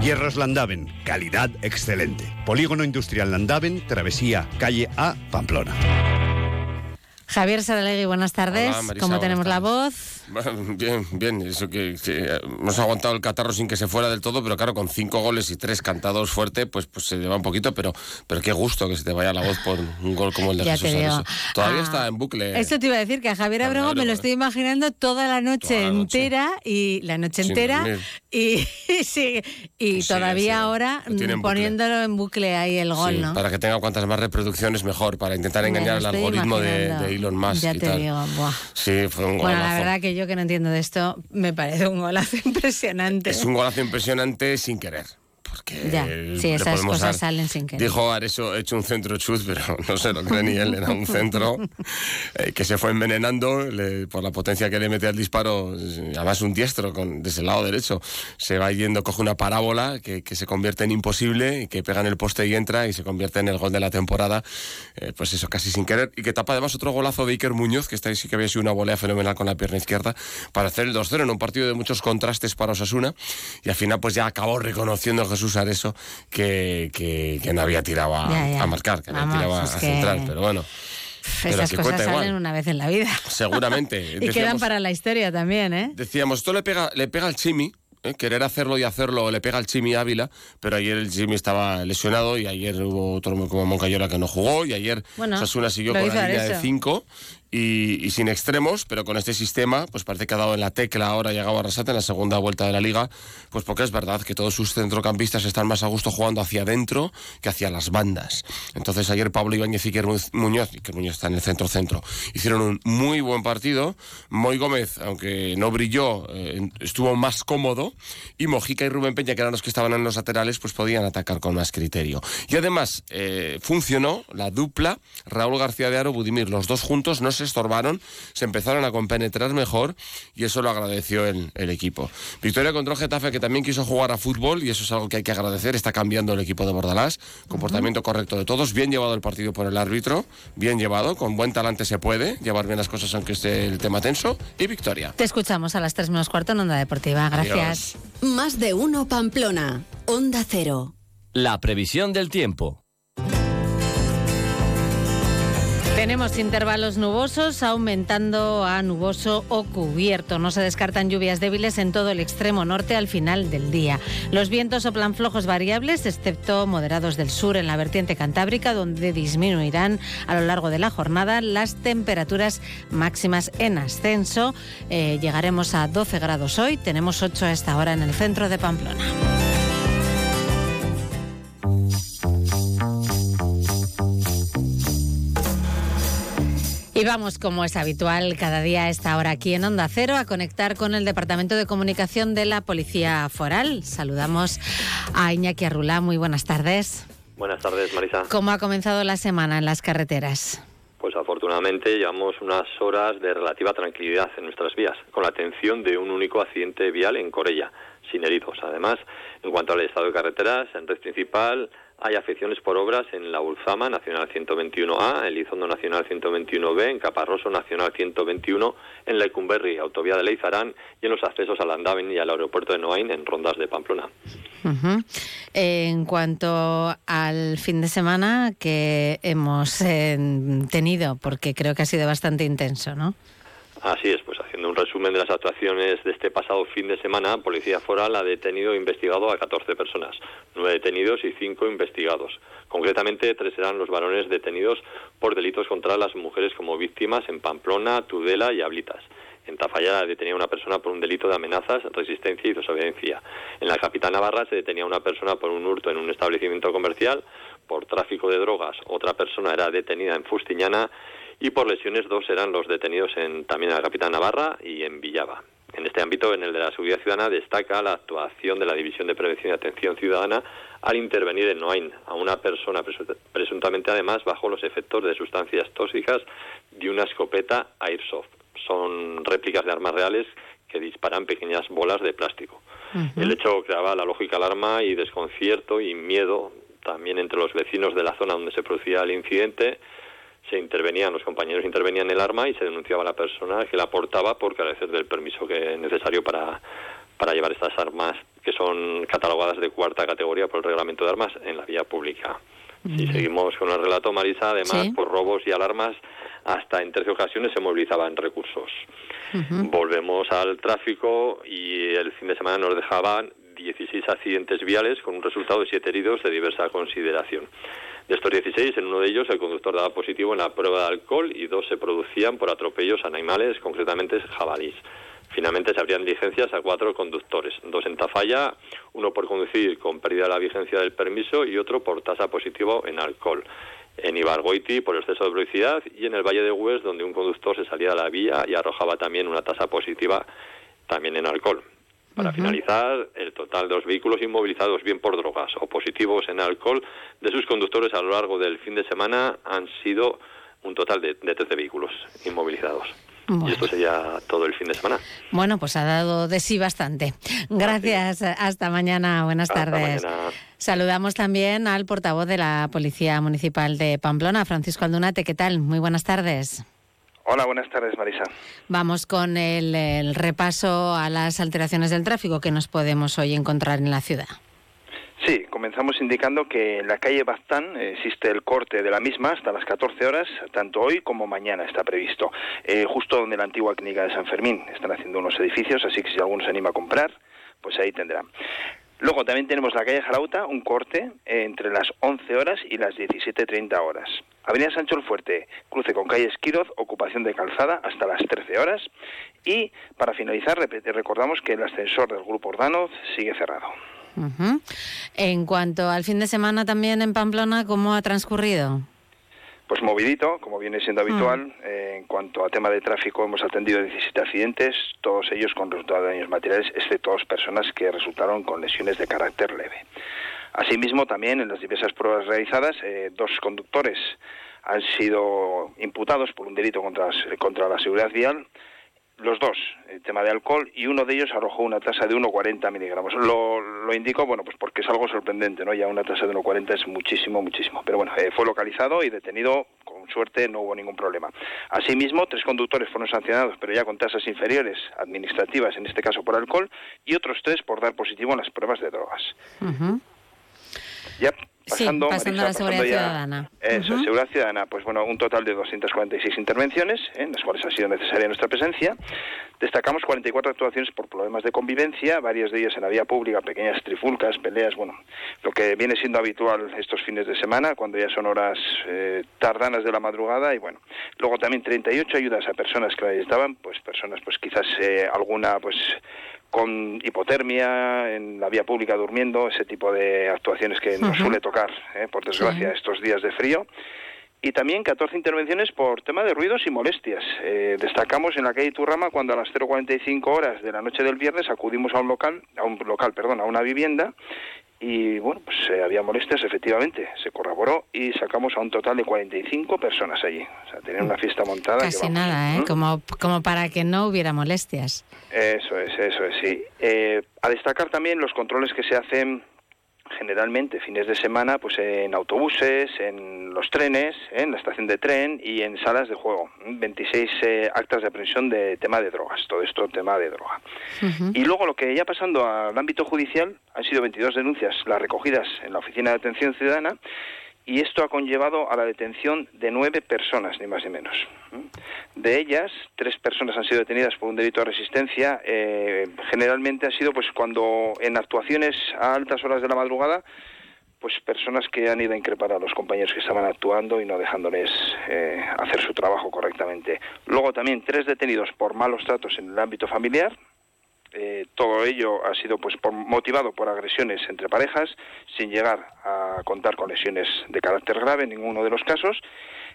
Hierros Landaven, calidad excelente. Polígono Industrial Landaven, Travesía, calle A, Pamplona. Javier Saralegui, buenas tardes. Hola, Marisa, ¿Cómo buenas tenemos la voz? Bien, bien. Eso que, hemos aguantado el catarro sin que se fuera del todo, pero claro, con cinco goles y tres cantados fuerte, pues, pues se lleva un poquito, pero, pero qué gusto que se te vaya la voz por un gol como el de Jesús Todavía ah, está en bucle. Eso te iba a decir, que a Javier Abrego me lo estoy imaginando toda la noche entera y la noche entera y, sí, y todavía ahora poniéndolo en bucle ahí el gol, ¿no? Para que tenga cuantas más reproducciones mejor, para intentar engañar al algoritmo de, Elon Musk. Ya te digo, Sí, fue un Bueno, la verdad que yo que no entiendo de esto, me parece un golazo impresionante. Es un golazo impresionante sin querer porque ya, sí, esas cosas salen sin querer. Dijo eso he hecho un centro chuz, pero no se lo cree ni él, era un centro eh, que se fue envenenando por la potencia que le mete al disparo, además un diestro con, desde el lado derecho, se va yendo, coge una parábola que, que, se convierte en imposible y que pega en el poste y entra y se convierte en el gol de la temporada, eh, pues eso casi sin querer, y que tapa además otro golazo de Iker Muñoz, que está ahí sí que había sido una volea fenomenal con la pierna izquierda, para hacer el 2-0 en un partido de muchos contrastes para Osasuna, y al final pues ya acabó reconociendo Jesús usar eso que, que, no había tirado a, marcar, que había tirado a central, pero bueno. Esas cosas salen una vez en la vida. Seguramente. y quedan para la historia también, ¿eh? Decíamos, esto le pega, le pega al Chimi, ¿eh? querer hacerlo y hacerlo le pega al Chimi Ávila, pero ayer el Chimi estaba lesionado y ayer hubo otro como Moncayola que no jugó y ayer bueno, Sasuna siguió con la línea de 5 y, sin extremos, pero con este sistema, pues parece que ha dado en la tecla ahora, ha llegado a Arrasate en la segunda vuelta de la liga, pues porque es verdad que todos sus centrocampistas están más a gusto jugando hacia adentro que hacia las bandas. Entonces ayer Pablo Ibáñez y Iker Muñoz, que Muñoz está en el centro-centro, hicieron un muy buen partido. Moy Gómez, aunque no brilló, eh, estuvo más cómodo y Mojica y Rubén Peña, que eran los que estaban en los laterales, pues podían atacar con más criterio. Y además eh, funcionó la dupla Raúl García de Aro, Budimir, los dos juntos no se estorbaron, se empezaron a compenetrar mejor y eso lo agradeció el, equipo. Victoria contra el Getafe que también quiso jugar a fútbol y eso es algo que hay que agradecer, está cambiando el equipo de Bordalás, comportamiento correcto de todos, bien llevado el partido por el árbitro, bien llevado, con buen talante se puede llevar bien las cosas aunque esté el tema tenso y victoria. Te escuchamos a las 3 menos cuarto en Onda Deportiva, gracias. Más de uno Pamplona, Onda Cero. La previsión del tiempo. Tenemos intervalos nubosos aumentando a nuboso o cubierto. No se descartan lluvias débiles en todo el extremo norte al final del día. Los vientos soplan flojos variables, excepto moderados del sur en la vertiente cantábrica, donde disminuirán a lo largo de la jornada las temperaturas máximas en ascenso. Eh, llegaremos a 12 grados hoy, tenemos 8 a esta hora en el centro de Pamplona. Y vamos, como es habitual, cada día a esta hora aquí en Onda Cero a conectar con el Departamento de Comunicación de la Policía Foral. Saludamos a Iñaki Arrulá. Muy buenas tardes. Buenas tardes, Marisa. ¿Cómo ha comenzado la semana en las carreteras? Pues afortunadamente llevamos unas horas de relativa tranquilidad en nuestras vías, con la atención de un único accidente vial en Corella, sin heridos. Además, en cuanto al estado de carreteras, en red principal hay afecciones por obras en la Ulzama Nacional 121A, Elizondo Nacional 121B, en Caparroso Nacional 121, en Lecumberri, Autovía de Leizarán y en los accesos al Andaven y al aeropuerto de Noain en Rondas de Pamplona. En cuanto al fin de semana que hemos eh, tenido, porque creo que ha sido bastante intenso, ¿no? Así es, pues haciendo un resumen de las actuaciones de este pasado fin de semana, Policía Foral ha detenido e investigado a 14 personas, nueve detenidos y cinco investigados. Concretamente, tres eran los varones detenidos por delitos contra las mujeres como víctimas en Pamplona, Tudela y Ablitas. En Tafalla detenía una persona por un delito de amenazas, resistencia y desobediencia. En la capital Navarra se detenía una persona por un hurto en un establecimiento comercial, por tráfico de drogas. Otra persona era detenida en Fustiñana y por lesiones dos eran los detenidos en, también en la capital Navarra y en Villava. En este ámbito, en el de la seguridad ciudadana, destaca la actuación de la División de Prevención y Atención Ciudadana al intervenir en Noain a una persona presuntamente además bajo los efectos de sustancias tóxicas de una escopeta Airsoft. Son réplicas de armas reales que disparan pequeñas bolas de plástico. El hecho creaba la lógica alarma y desconcierto y miedo también entre los vecinos de la zona donde se producía el incidente se intervenían, los compañeros intervenían el arma y se denunciaba a la persona que la portaba por carecer del permiso que es necesario para, para llevar estas armas que son catalogadas de cuarta categoría por el reglamento de armas en la vía pública. Si seguimos con el relato, Marisa, además, por robos y alarmas hasta en 13 ocasiones se movilizaban recursos. Volvemos al tráfico y el fin de semana nos dejaban 16 accidentes viales con un resultado de 7 heridos de diversa consideración. De estos 16, en uno de ellos el conductor daba positivo en la prueba de alcohol y dos se producían por atropellos a animales, concretamente jabalís. Finalmente se abrían licencias a cuatro conductores, dos en Tafalla, uno por conducir con pérdida de la vigencia del permiso y otro por tasa positivo en alcohol. En Ibargoiti por exceso de velocidad y en el Valle de Hues donde un conductor se salía de la vía y arrojaba también una tasa positiva también en alcohol. Para finalizar, el total de los vehículos inmovilizados bien por drogas o positivos en alcohol de sus conductores a lo largo del fin de semana han sido un total de, de 13 vehículos inmovilizados. Y esto sería todo el fin de semana. Bueno, pues ha dado de sí bastante. Gracias. Hasta mañana. Buenas tardes. Saludamos también al portavoz de la Policía Municipal de Pamplona, Francisco Aldunate. ¿Qué tal? Muy buenas tardes. Hola, buenas tardes, Marisa. Vamos con el, el repaso a las alteraciones del tráfico que nos podemos hoy encontrar en la ciudad. Sí, comenzamos indicando que en la calle Baztán existe el corte de la misma hasta las 14 horas, tanto hoy como mañana está previsto, eh, justo donde la antigua clínica de San Fermín. Están haciendo unos edificios, así que si alguno se anima a comprar, pues ahí tendrá. Luego también tenemos la calle Jarauta, un corte eh, entre las 11 horas y las 17.30 horas. Avenida Sancho el Fuerte, cruce con calle Esquiroz, ocupación de calzada hasta las 13 horas. Y para finalizar, recordamos que el ascensor del Grupo Ordano sigue cerrado. En cuanto al fin de semana también en Pamplona, ¿cómo ha transcurrido? Pues movidito, como viene siendo habitual. Eh, en cuanto a tema de tráfico, hemos atendido 17 accidentes, todos ellos con resultado de daños materiales, excepto dos personas que resultaron con lesiones de carácter leve. Asimismo, también en las diversas pruebas realizadas, eh, dos conductores han sido imputados por un delito contra, contra la seguridad vial los dos, el tema de alcohol, y uno de ellos arrojó una tasa de 1,40 miligramos. Lo, lo indico, bueno, pues porque es algo sorprendente, ¿no? Ya una tasa de 1,40 es muchísimo, muchísimo. Pero bueno, eh, fue localizado y detenido, con suerte no hubo ningún problema. Asimismo, tres conductores fueron sancionados, pero ya con tasas inferiores, administrativas, en este caso por alcohol, y otros tres por dar positivo en las pruebas de drogas. Ya pasando, a la seguridad ciudadana. Eso, seguridad ciudadana. Pues bueno, un total de 246 intervenciones, ¿eh? en las cuales ha sido necesaria nuestra presencia. Destacamos 44 actuaciones por problemas de convivencia, varias de ellas en la vía pública, pequeñas trifulcas, peleas, bueno, lo que viene siendo habitual estos fines de semana, cuando ya son horas eh, tardanas de la madrugada, y bueno, luego también 38 ayudas a personas que ahí estaban, pues personas, pues quizás eh, alguna, pues con hipotermia, en la vía pública durmiendo, ese tipo de actuaciones que nos suele tocar, ¿eh? por desgracia, estos días de frío. Y también 14 intervenciones por tema de ruidos y molestias. Eh, destacamos en la calle Turrama cuando a las 0.45 horas de la noche del viernes acudimos a un local, a un local, perdón, a una vivienda y bueno, pues eh, había molestias, efectivamente, se corroboró y sacamos a un total de 45 personas allí. O sea, tenían una fiesta montada. Casi nada, ¿eh? Como, como para que no hubiera molestias. Eso es, eso es, sí. Eh, a destacar también los controles que se hacen generalmente fines de semana pues en autobuses, en los trenes, en la estación de tren y en salas de juego. 26 eh, actas de aprehensión de tema de drogas, todo esto tema de droga. Y luego lo que ya pasando al ámbito judicial han sido 22 denuncias, las recogidas en la Oficina de Atención Ciudadana y esto ha conllevado a la detención de nueve personas, ni más ni menos. De ellas, tres personas han sido detenidas por un delito de resistencia. Eh, generalmente ha sido pues cuando en actuaciones a altas horas de la madrugada, pues personas que han ido a increpar a los compañeros que estaban actuando y no dejándoles eh, hacer su trabajo correctamente. Luego también tres detenidos por malos tratos en el ámbito familiar, eh, todo ello ha sido pues motivado por agresiones entre parejas, sin llegar a contar con lesiones de carácter grave en ninguno de los casos,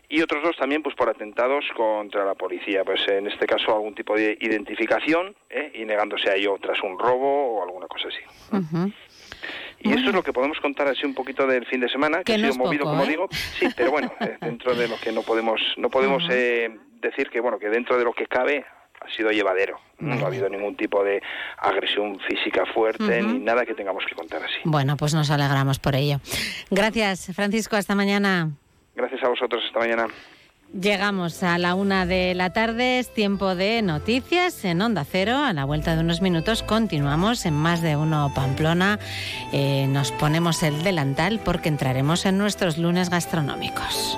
y otros dos también pues por atentados contra la policía, pues en este caso algún tipo de identificación ¿eh? y negándose a ello tras un robo o alguna cosa así. Y eso es lo que podemos contar así un poquito del fin de semana, que, ha sido movido, como ¿eh? digo, sí, pero bueno, dentro de lo que no podemos, no podemos decir que bueno, que dentro de lo que cabe ha sido llevadero. No ha habido ningún tipo de agresión física fuerte ni nada que tengamos que contar así. Bueno, pues nos alegramos por ello. Gracias, Francisco. Hasta mañana. Gracias a vosotros. Hasta mañana. Llegamos a la una de la tarde, es tiempo de noticias en Onda Cero. A la vuelta de unos minutos continuamos en más de uno Pamplona. Eh, nos ponemos el delantal porque entraremos en nuestros lunes gastronómicos.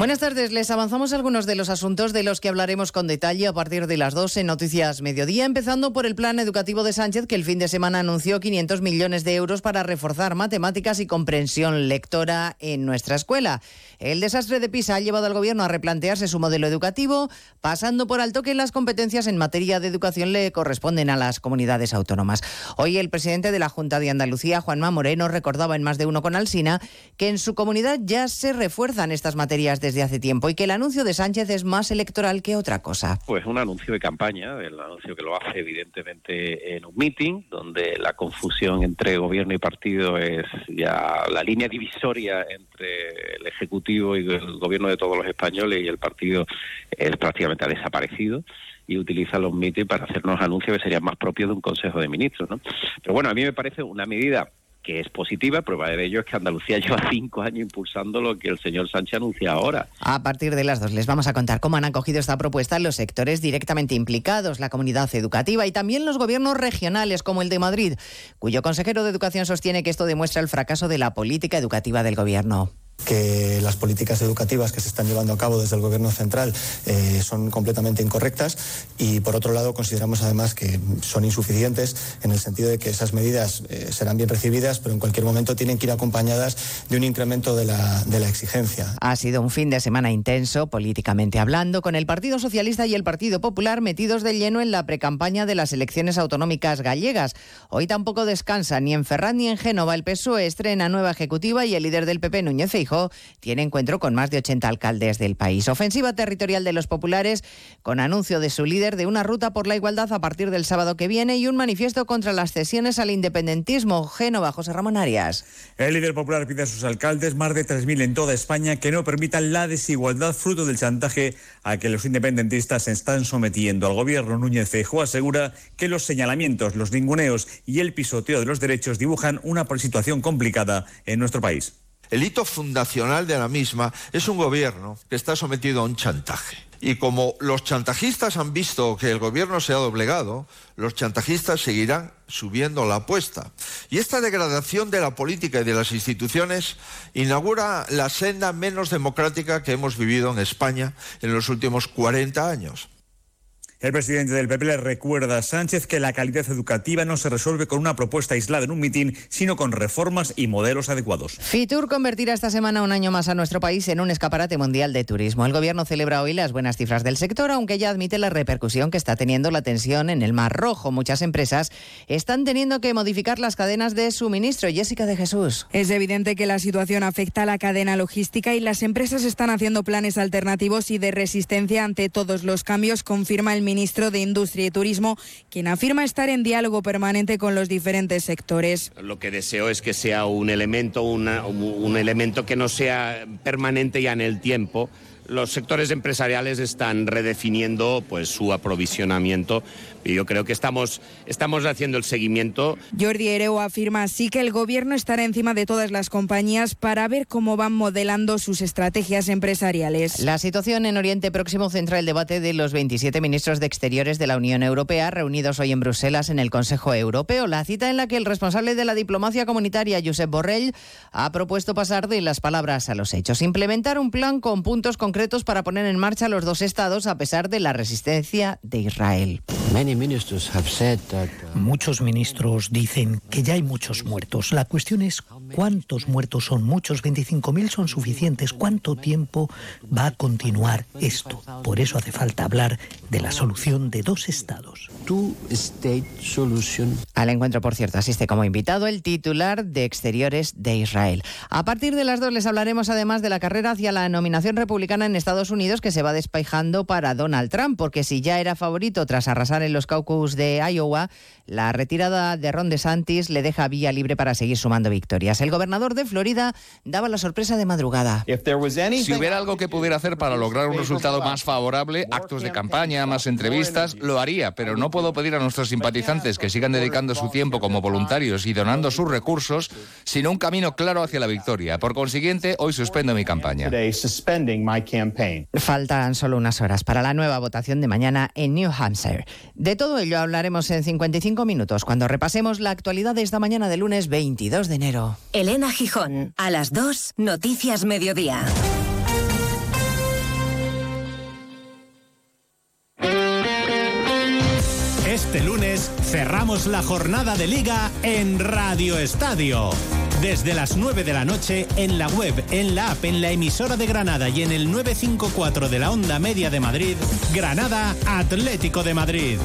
Buenas tardes, les avanzamos algunos de los asuntos de los que hablaremos con detalle a partir de las 2 en Noticias Mediodía, empezando por el plan educativo de Sánchez, que el fin de semana anunció 500 millones de euros para reforzar matemáticas y comprensión lectora en nuestra escuela. El desastre de PISA ha llevado al Gobierno a replantearse su modelo educativo, pasando por alto que las competencias en materia de educación le corresponden a las comunidades autónomas. Hoy el presidente de la Junta de Andalucía, Juanma Moreno, recordaba en más de uno con Alsina que en su comunidad ya se refuerzan estas materias de desde hace tiempo y que el anuncio de Sánchez es más electoral que otra cosa. Pues un anuncio de campaña, el anuncio que lo hace evidentemente en un meeting, donde la confusión entre gobierno y partido es ya la línea divisoria entre el Ejecutivo y el gobierno de todos los españoles y el partido es prácticamente ha desaparecido y utiliza los meetings para hacernos anuncios que serían más propios de un Consejo de Ministros. ¿no? Pero bueno, a mí me parece una medida que es positiva. Prueba de ello es que Andalucía lleva cinco años impulsando lo que el señor Sánchez anuncia ahora. A partir de las dos les vamos a contar cómo han acogido esta propuesta los sectores directamente implicados, la comunidad educativa y también los gobiernos regionales como el de Madrid, cuyo consejero de Educación sostiene que esto demuestra el fracaso de la política educativa del gobierno que las políticas educativas que se están llevando a cabo desde el Gobierno central eh, son completamente incorrectas y, por otro lado, consideramos además que son insuficientes en el sentido de que esas medidas eh, serán bien recibidas, pero en cualquier momento tienen que ir acompañadas de un incremento de la, de la exigencia. Ha sido un fin de semana intenso, políticamente hablando, con el Partido Socialista y el Partido Popular metidos de lleno en la precampaña de las elecciones autonómicas gallegas. Hoy tampoco descansa ni en Ferran ni en Génova. El PSOE estrena nueva ejecutiva y el líder del PP, Núñez Feijóo, tiene encuentro con más de 80 alcaldes del país. Ofensiva territorial de los populares con anuncio de su líder de una ruta por la igualdad a partir del sábado que viene y un manifiesto contra las cesiones al independentismo. Génova, José Ramón Arias. El líder popular pide a sus alcaldes, más de 3.000 en toda España, que no permitan la desigualdad fruto del chantaje a que los independentistas se están sometiendo. Al gobierno Núñez Feijóo asegura que los señalamientos, los ninguneos y el pisoteo de los derechos dibujan una situación complicada en nuestro país. El hito fundacional de la misma es un gobierno que está sometido a un chantaje. Y como los chantajistas han visto que el gobierno se ha doblegado, los chantajistas seguirán subiendo la apuesta. Y esta degradación de la política y de las instituciones inaugura la senda menos democrática que hemos vivido en España en los últimos 40 años. El presidente del PP le recuerda a Sánchez que la calidad educativa no se resuelve con una propuesta aislada en un mitin, sino con reformas y modelos adecuados. Fitur convertirá esta semana un año más a nuestro país en un escaparate mundial de turismo. El gobierno celebra hoy las buenas cifras del sector, aunque ya admite la repercusión que está teniendo la tensión en el Mar Rojo. Muchas empresas están teniendo que modificar las cadenas de suministro. Jessica de Jesús. Es evidente que la situación afecta a la cadena logística y las empresas están haciendo planes alternativos y de resistencia ante todos los cambios, confirma el ministro de Industria y Turismo, quien afirma estar en diálogo permanente con los diferentes sectores. Lo que deseo es que sea un elemento, un elemento que no sea permanente ya en el tiempo los sectores empresariales están redefiniendo pues su aprovisionamiento y yo creo que estamos, estamos haciendo el seguimiento. Jordi Ereo afirma así que el gobierno estará encima de todas las compañías para ver cómo van modelando sus estrategias empresariales. La situación en Oriente Próximo centra el debate de los 27 ministros de Exteriores de la Unión Europea reunidos hoy en Bruselas en el Consejo Europeo. La cita en la que el responsable de la diplomacia comunitaria, Josep Borrell, ha propuesto pasar de las palabras a los hechos, implementar un plan con puntos concretos para poner en marcha los dos estados a pesar de la resistencia de Israel. Uh, muchos ministros dicen que ya hay muchos muertos. La cuestión es cuántos muertos son muchos. 25.000 son suficientes. ¿Cuánto tiempo va a continuar esto? Por eso hace falta hablar de la solución de dos estados. Al encuentro, por cierto, asiste como invitado el titular de Exteriores de Israel. A partir de las dos les hablaremos además de la carrera hacia la nominación republicana en Estados Unidos que se va despejando para Donald Trump, porque si ya era favorito tras arrasar en los caucus de Iowa, la retirada de Ron DeSantis le deja vía libre para seguir sumando victorias. El gobernador de Florida daba la sorpresa de madrugada. Si hubiera algo que pudiera hacer para lograr un resultado más favorable, actos de campaña, más entrevistas, lo haría, pero no puedo pedir a nuestros simpatizantes que sigan dedicando su tiempo como voluntarios y donando sus recursos, sino un camino claro hacia la victoria. Por consiguiente, hoy suspendo mi campaña. Faltan solo unas horas para la nueva votación de mañana en New Hampshire. De todo ello hablaremos en 55 minutos cuando repasemos la actualidad de esta mañana de lunes 22 de enero. Elena Gijón, a las 2, Noticias Mediodía. Este lunes cerramos la jornada de liga en Radio Estadio. Desde las 9 de la noche en la web, en la app, en la emisora de Granada y en el 954 de la onda media de Madrid, Granada Atlético de Madrid.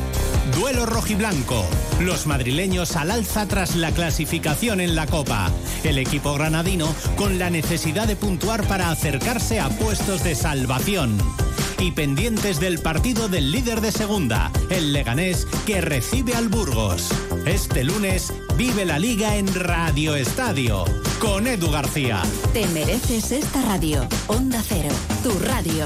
Duelo rojiblanco. Los madrileños al alza tras la clasificación en la Copa. El equipo granadino con la necesidad de puntuar para acercarse a puestos de salvación. Y pendientes del partido del líder de segunda, el Leganés, que recibe al Burgos. Este lunes vive la liga en Radio Estadio con Edu García. Te mereces esta radio. Onda Cero, tu radio.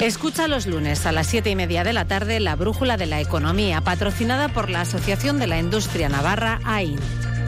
Escucha los lunes a las siete y media de la tarde la Brújula de la Economía, patrocinada por la Asociación de la Industria Navarra, AIN.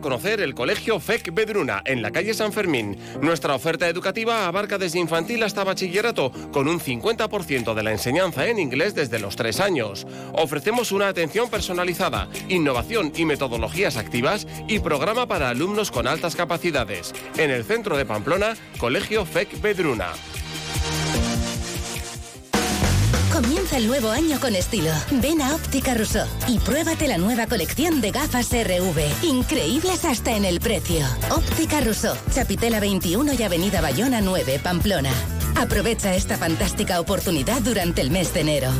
Conocer el Colegio FEC Bedruna en la calle San Fermín. Nuestra oferta educativa abarca desde infantil hasta bachillerato, con un 50% de la enseñanza en inglés desde los 3 años. Ofrecemos una atención personalizada, innovación y metodologías activas y programa para alumnos con altas capacidades. En el centro de Pamplona, Colegio FEC Bedruna. Comienza el nuevo año con estilo. Ven a Óptica Rousseau y pruébate la nueva colección de gafas RV. Increíbles hasta en el precio. Óptica Rousseau, Chapitela 21 y Avenida Bayona 9, Pamplona. Aprovecha esta fantástica oportunidad durante el mes de enero.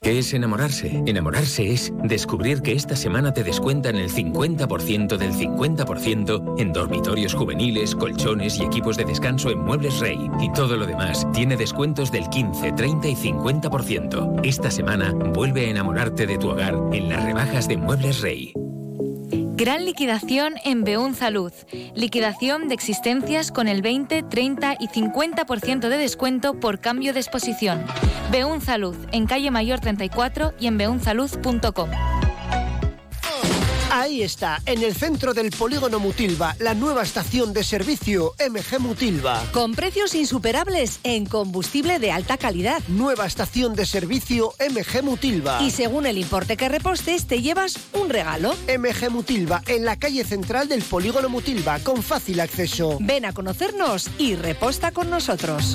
¿Qué es enamorarse? Enamorarse es descubrir que esta semana te descuentan el 50% del 50% en dormitorios juveniles, colchones y equipos de descanso en Muebles Rey. Y todo lo demás tiene descuentos del 15, 30 y 50%. Esta semana vuelve a enamorarte de tu hogar en las rebajas de Muebles Rey. Gran liquidación en Beun Salud. Liquidación de existencias con el 20, 30 y 50% de descuento por cambio de exposición. Beun Salud, en calle Mayor 34 y en beunsalud.com. Ahí está, en el centro del polígono Mutilva, la nueva estación de servicio MG Mutilva. Con precios insuperables en combustible de alta calidad. Nueva estación de servicio MG Mutilva. Y según el importe que repostes, te llevas un regalo. MG Mutilva, en la calle central del polígono Mutilva, con fácil acceso. Ven a conocernos y reposta con nosotros.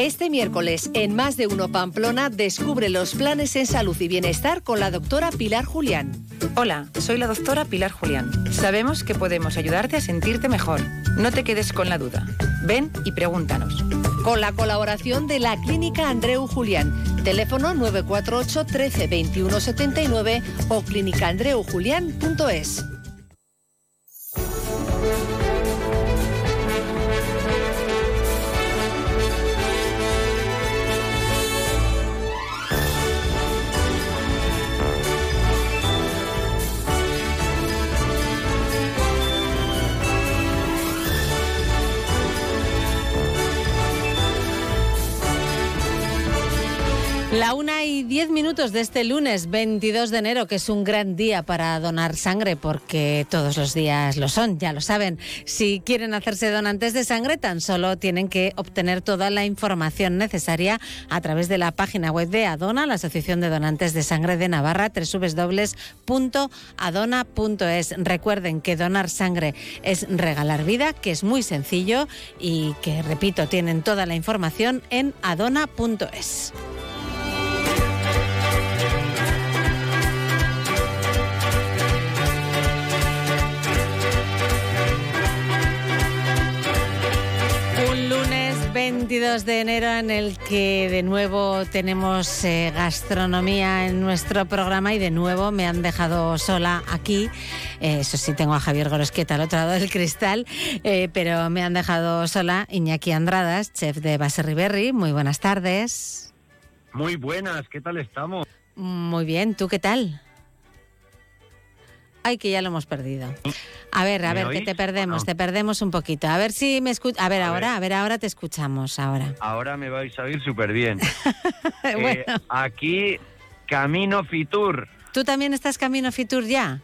Este miércoles, en Más de Uno Pamplona, descubre los planes en salud y bienestar con la doctora Pilar Julián. Hola, soy la doctora Pilar Julián. Sabemos que podemos ayudarte a sentirte mejor. No te quedes con la duda. Ven y pregúntanos. Con la colaboración de la Clínica Andreu Julián. Teléfono 948 13 21 79 o clínicaandreujulián.es. La una y diez minutos de este lunes 22 de enero, que es un gran día para donar sangre, porque todos los días lo son, ya lo saben. Si quieren hacerse donantes de sangre, tan solo tienen que obtener toda la información necesaria a través de la página web de Adona, la Asociación de Donantes de Sangre de Navarra, www.adona.es. Recuerden que donar sangre es regalar vida, que es muy sencillo y que, repito, tienen toda la información en adona.es. 22 de enero en el que de nuevo tenemos eh, gastronomía en nuestro programa y de nuevo me han dejado sola aquí. Eh, eso sí, tengo a Javier Gorosquieta al otro lado del cristal, eh, pero me han dejado sola Iñaki Andradas, chef de Baserriberri. Muy buenas tardes. Muy buenas, ¿qué tal estamos? Muy bien, ¿tú qué tal? Ay, que ya lo hemos perdido. A ver, a ¿Me ver, que te perdemos, no? te perdemos un poquito. A ver si me escuchas. A ver, A ahora, ver. a ver, ahora te escuchamos, ahora. Ahora me vais a oír súper bien. Bueno. aquí, Camino Fitur. ¿Tú también estás Camino Fitur ya?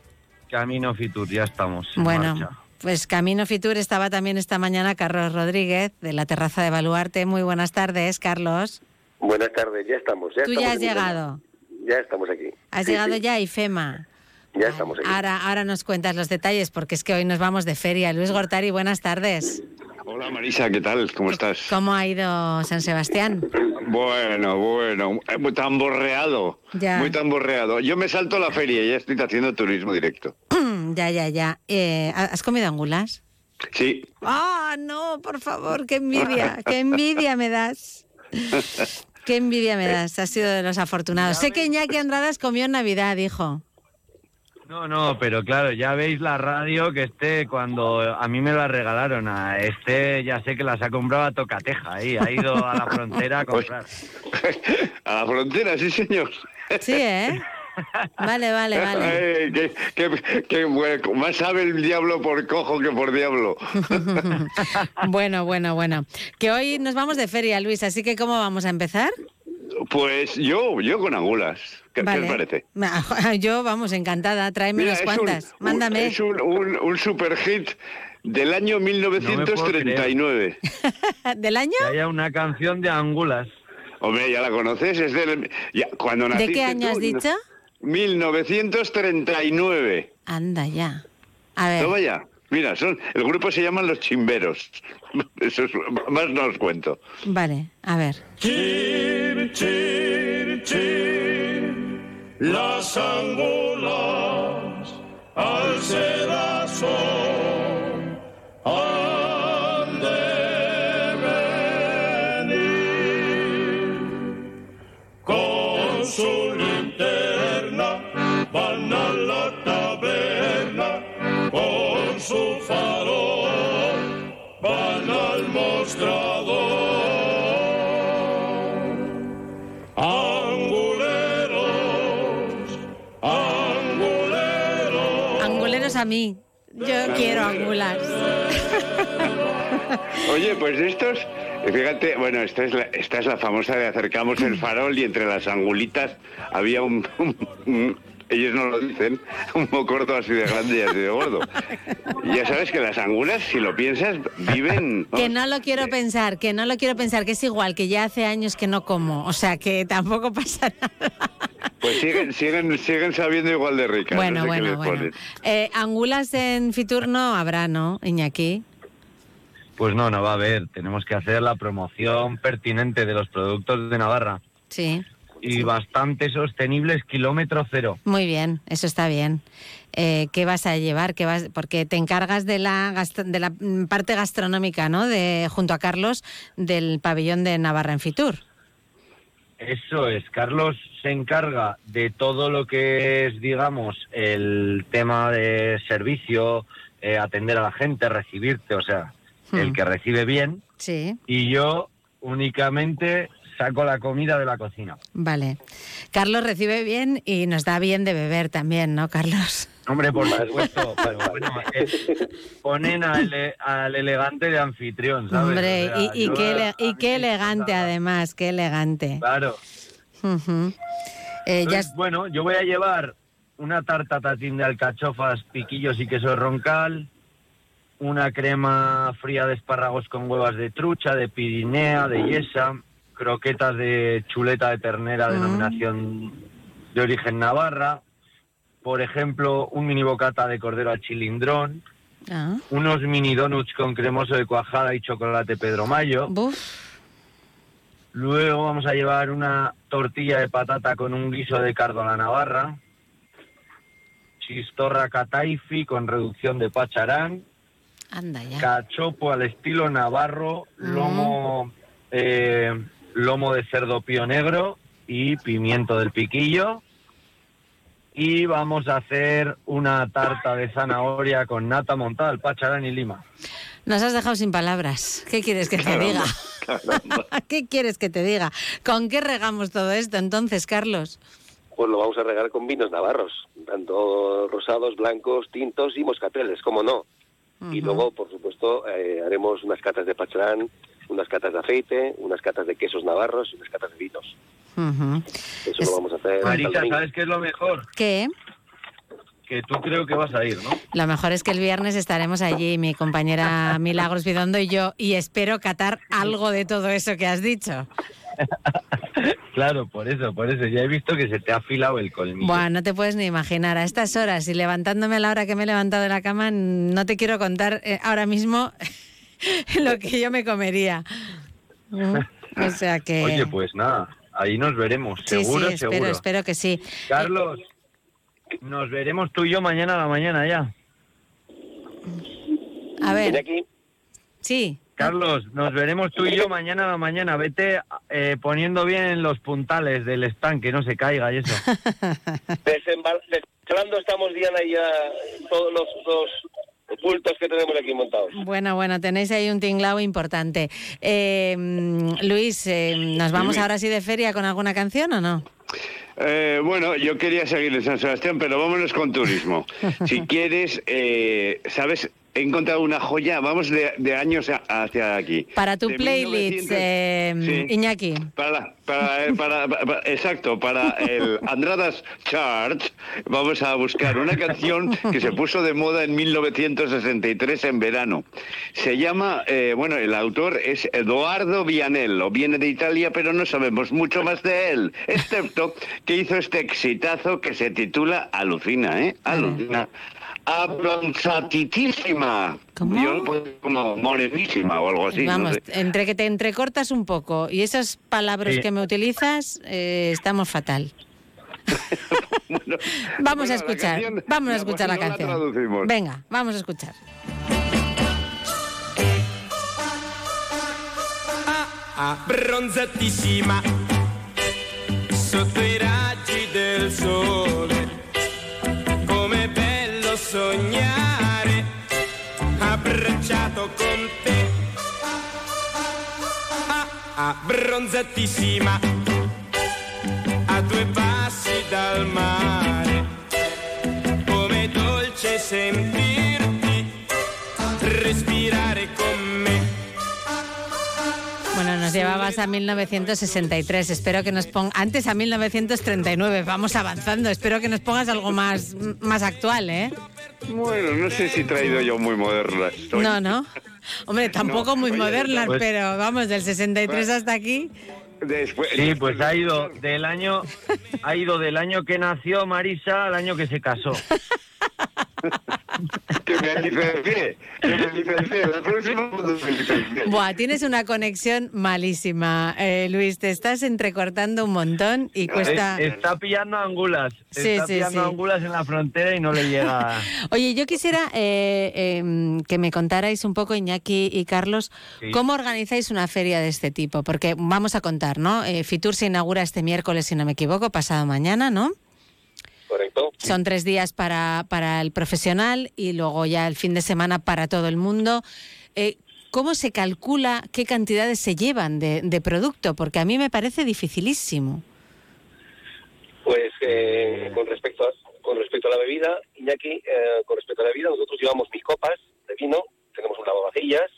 Camino Fitur, ya estamos. en Bueno, marcha. pues Camino Fitur estaba también esta mañana Carlos Rodríguez de la terraza de Baluarte. Muy buenas tardes, Carlos. Buenas tardes, ya estamos. Ya Tú estamos ya has llegado. Ya estamos aquí. Has Sí, llegado sí, ya a IFEMA. Ya estamos aquí. Ahora, ahora nos cuentas los detalles porque es que hoy nos vamos de feria. Luis Gortari, buenas tardes. Hola Marisa, ¿qué tal? ¿Cómo estás? ¿Cómo ha ido San Sebastián? Bueno, bueno, eh, muy tan borreado, Ya. muy tan borreado. Yo me salto la feria y ya estoy haciendo turismo directo. ya, ya, ya. Eh, ¿Has comido angulas? Sí. ¡Ah, no! Por favor, qué envidia, qué envidia me das. Qué envidia me das, has sido de los afortunados. Sé que Iñaki Andradas comió en Navidad, dijo. No, no, pero claro, ya veis la radio que este, cuando a mí me la regalaron, a este ya sé que las ha comprado a Tocateja, ahí, ha ido a la frontera a comprar. A la frontera, sí señor. Sí, ¿eh? Vale, vale, vale. Ay, qué, qué- qué bueno. Más sabe el diablo por cojo que por diablo. bueno, bueno, bueno. Que hoy nos vamos de feria, Luis, así que ¿cómo vamos a empezar? Pues yo, yo con angulas. ¿Qué, qué Vale. os parece? Yo, vamos, encantada. Tráeme Mira, unas cuantas. un- Mándame. es un, un, un super hit del año 1939. ¿Del año? Que haya una canción de Angulas. Hombre, ya la conoces, es del... ya, cuando ¿De qué año tú, has dicho? 1939. Anda ya. A ver. Toma ya. Mira, son, el grupo se llaman Los Chimberos. Eso es, más no os cuento. Vale, a ver. Chin, chin, chin, las angulas al sedazo a mí. Yo quiero angulas. Oye, pues estos, fíjate, bueno, esta es la, esta es la famosa de acercamos el farol y entre las angulitas había un, un- un- ellos no lo dicen, un mocordo así de grande y así de gordo. Ya sabes que las angulas, si lo piensas, viven... Que no lo quiero pensar, que no lo quiero pensar, que es igual, que ya hace años que no como. O sea, que tampoco pasa nada. Pues siguen, siguen, siguen sabiendo igual de ricas. Bueno, no sé bueno, bueno. Eh, angulas en Fitur no habrá, ¿no, Iñaki? Pues no, no va a haber. Tenemos que hacer la promoción pertinente de los productos de Navarra. Sí. y bastante sostenibles, kilómetro cero. Muy bien, eso está bien. Eh, ¿Qué vas a llevar? ¿Qué vas? Porque te encargas de la, de la parte gastronómica, ¿no? De, junto a Carlos, del pabellón de Navarra en Fitur. Eso es, Carlos se encarga de todo lo que es, digamos, el tema de servicio, eh, atender a la gente, recibirte, o sea, el Hmm. que recibe bien, Sí, y yo únicamente saco la comida de la cocina. vale. Carlos recibe bien y nos da bien de beber también, ¿no, Carlos? Hombre, por supuesto, pero bueno, eh, ponen al, e- al elegante de anfitrión, ¿sabes? Hombre, O sea, y, qué, y qué elegante además, qué elegante. Claro. Eh, ya bueno, yo voy a llevar una tarta tatín de alcachofas, piquillos y queso roncal, una crema fría de espárragos con huevas de trucha, de pirinea, de yesa, croquetas de chuleta de ternera, Mm. denominación de origen navarra, por ejemplo, un mini bocata de cordero al chilindrón, Ah, unos mini donuts con cremoso de cuajada y chocolate Pedro Mayo. Luego vamos a llevar una tortilla de patata con un guiso de cardo a la navarra. Chistorra cataifi con reducción de pacharán. anda ya. Cachopo al estilo navarro. Lomo, eh, lomo de cerdo pío negro y pimiento del piquillo. Y vamos a hacer una tarta de zanahoria con nata montada al pacharán y lima. Nos has dejado sin palabras. ¿Qué quieres que te diga? ¿Qué quieres que te diga? ¿Con qué regamos todo esto entonces, Carlos? Pues lo vamos a regar con vinos navarros, tanto rosados, blancos, tintos y moscateles, como no. Y luego, por supuesto, eh, haremos unas catas de pacharán, unas catas de aceite, unas catas de quesos navarros y unas catas de vinos. Eso lo vamos a hacer. domingo. ¿sabes qué es lo mejor? ¿Qué? Que tú creo que vas a ir, ¿no? Lo mejor es que el viernes estaremos allí, mi compañera Milagros Bidondo y yo, y espero catar algo de todo eso que has dicho. Claro, por eso, por eso. Ya he visto que se te ha afilado el colmillo. Bueno, no te puedes ni imaginar. A estas horas y levantándome a la hora que me he levantado de la cama, no te quiero contar eh, ahora mismo lo que yo me comería. Mm, O sea que... Oye, pues nada, ahí nos veremos, sí, seguro, sí, espero, seguro. espero que sí. Carlos, nos veremos tú y yo mañana a la mañana ya. A ver. Sí. Carlos, nos veremos tú y yo mañana a la mañana. Vete eh, poniendo bien los puntales del stand, que no se caiga y eso. Desembal- Desembalando estamos, Diana, y ya todos los, los bultos que tenemos aquí montados. Bueno, bueno, tenéis ahí un tinglao importante. Eh, Luis, eh, ¿nos vamos ahora sí de feria con alguna canción o no? Eh, bueno, yo quería seguir en San Sebastián, pero vámonos con turismo. Si quieres, eh, ¿sabes? He encontrado una joya, vamos de, de años a- hacia aquí. Para tu De playlist, 1900, eh, sí. Iñaki. Para, para, eh, para- para- exacto, para el Andradas Chart vamos a buscar una canción que se puso de moda en 1963 en verano. Se llama, eh, bueno, el autor es Eduardo Vianello, viene de Italia, pero no sabemos mucho más de él, excepto que hizo este exitazo que se titula Alucina, ¿eh? Alucina. Abronzatitísima. Yo lo pongo como morenísima o algo así. no Vamos, sé. entre que te entrecortas un poco y esas palabras Sí. que me utilizas, eh, estamos fatal. vamos a escuchar, canción, vamos a escuchar la la canción. Venga, vamos a escuchar. abbronzatissima sotto i raggi del sole abbracciato con te Ah, abbronzatissima a due passi dal mare. Come dolce sentirti respirare con me Bueno, nos llevabas a 1963. Espero que nos pongas. Antes a 1939. Vamos avanzando. Espero que nos pongas algo más, más actual, ¿eh? Bueno, no sé si he traído yo muy modernas. Soy- No, no. Hombre, tampoco No, muy oye, modernas, pues- pero vamos, del 63 hasta aquí. Después, Sí, pues ha ido del año, ha ido del año que nació Marisa al año que se casó. que me licencie, que me licencie. La próxima cuando me licencie. Buah, tienes una conexión malísima, eh, Luis. Te estás entrecortando un montón y cuesta. Es- está pillando angulas. Sí, está sí, pillando sí. angulas en la frontera y no le llega. Oye, yo quisiera eh, eh, que me contarais un poco, Iñaki y Carlos, Sí. cómo organizáis una feria de este tipo. Porque vamos a contar, ¿no? Eh, Fitur se inaugura este miércoles, si no me equivoco, pasado mañana, ¿no? Correcto. Son tres días para, para el profesional y luego ya el fin de semana para todo el mundo. Eh, ¿Cómo se calcula qué cantidades se llevan de, de producto? Porque a mí me parece dificilísimo. Pues eh, con respecto a, con respecto a la bebida, Iñaki, eh, con respecto a la bebida, nosotros llevamos mis copas de vino, tenemos un lavavajillas,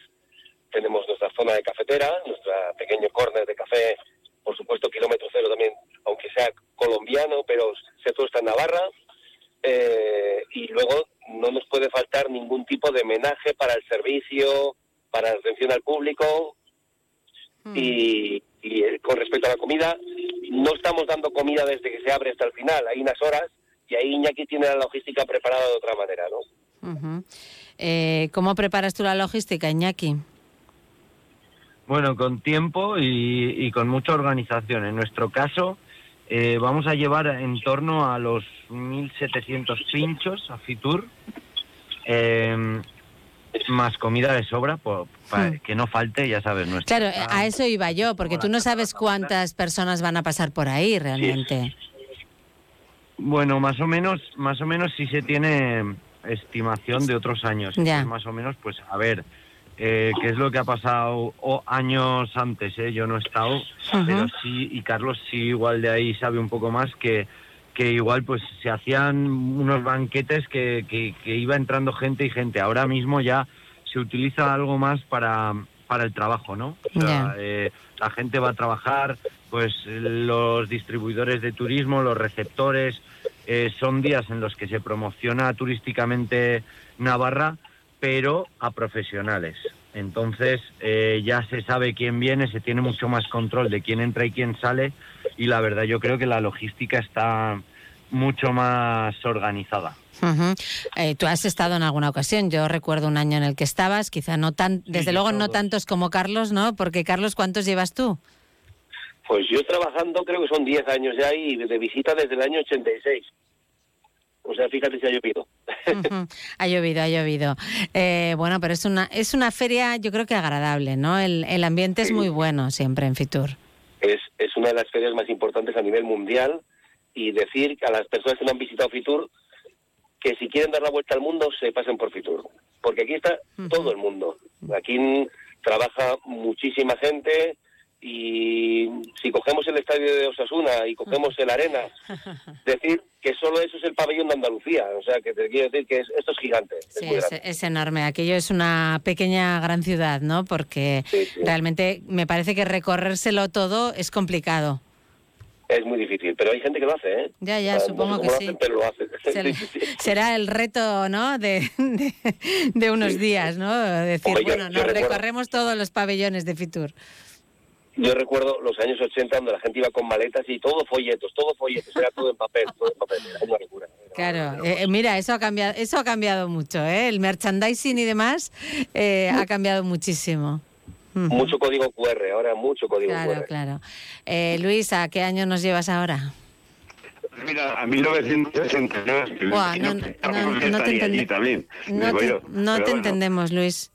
tenemos nuestra zona de cafetera, nuestro pequeño córner de café, por supuesto kilómetro cero también, aunque sea colombiano, pero se todo está en Navarra. Eh, y luego no nos puede faltar ningún tipo de homenaje para el servicio, para la atención al público. Y, y, eh, con respecto a la comida, no estamos dando comida desde que se abre hasta el final, hay unas horas y ahí Iñaki tiene la logística preparada de otra manera, ¿no? Ujú. Eh, ¿Cómo preparas tú la logística, Iñaki? Bueno, con tiempo y, y con mucha organización. En nuestro caso, eh, vamos a llevar en torno a los 1.700 pinchos a Fitur, eh, más comida de sobra, por- para Hmm. que no falte, ya sabes, nuestra. Claro, eh, a eso iba yo, porque tú no sabes cuántas personas van a pasar por ahí realmente. Bueno, más o menos, más o menos sí se tiene estimación de otros años. Ya. Más o menos, pues a ver, eh, qué es lo que ha pasado o años antes, ¿eh? Yo no he estado, pero sí, y Carlos sí igual de ahí sabe un poco más que que igual pues se hacían unos banquetes que, que, que iba entrando gente y gente. Ahora mismo ya se utiliza algo más para, para el trabajo, ¿no? O sea, eh, la gente va a trabajar, pues los distribuidores de turismo, los receptores, eh, son días en los que se promociona turísticamente Navarra, pero a profesionales. Entonces eh, ya se sabe quién viene, se tiene mucho más control de quién entra y quién sale y la verdad yo creo que la logística está mucho más organizada. Ujú. Eh, tú has estado en alguna ocasión, yo recuerdo un año en el que estabas, quizá no tan, desde luego no tantos como Carlos, ¿no? Porque Carlos, ¿cuántos llevas tú? Pues yo trabajando creo que son 10 años ya y de visita desde el año 86. O sea, fíjate si ha llovido. Ha llovido, ha llovido. Eh, bueno, pero es una, es una feria yo creo que agradable, ¿no? El, el ambiente es muy bueno siempre en Fitur. Es, es una de las ferias más importantes a nivel mundial y decir a las personas que no han visitado Fitur que si quieren dar la vuelta al mundo se pasen por Fitur. Porque aquí está todo el mundo. Aquí trabaja muchísima gente y si cogemos el estadio de Osasuna y cogemos el Arena, decir que solo eso es el pabellón de Andalucía. O sea, que te quiero decir que es- esto es gigante. Sí, es, enorme. Aquello es una pequeña gran ciudad, ¿no? Porque realmente me parece que recorrérselo todo es complicado. Es muy difícil, pero hay gente que lo hace, ¿eh? Ya, ya, O sea, supongo no sé que sí. hacen, pero lo. Será el reto, ¿no? De, de, de unos días, ¿no? Decir, yo- bueno, yo nos recuerdo- recorremos todos los pabellones de Fitur. Yo recuerdo los años 80 donde la gente iba con maletas y todo folletos, todo folletos, era todo en papel, todo en papel, era una locura. Claro, eh, eh, mira, eso ha cambiado, eso ha cambiado mucho, ¿eh? El merchandising y demás eh, ha cambiado muchísimo. Mucho código QR, ahora mucho código Claro, QR. claro. Eh, Luis, ¿a qué año nos llevas ahora? Mira, a 1969. que Buah, no, no- no- no te estaría allí entendí. también. No te, yo. no Pero te bueno, entendemos, Luis.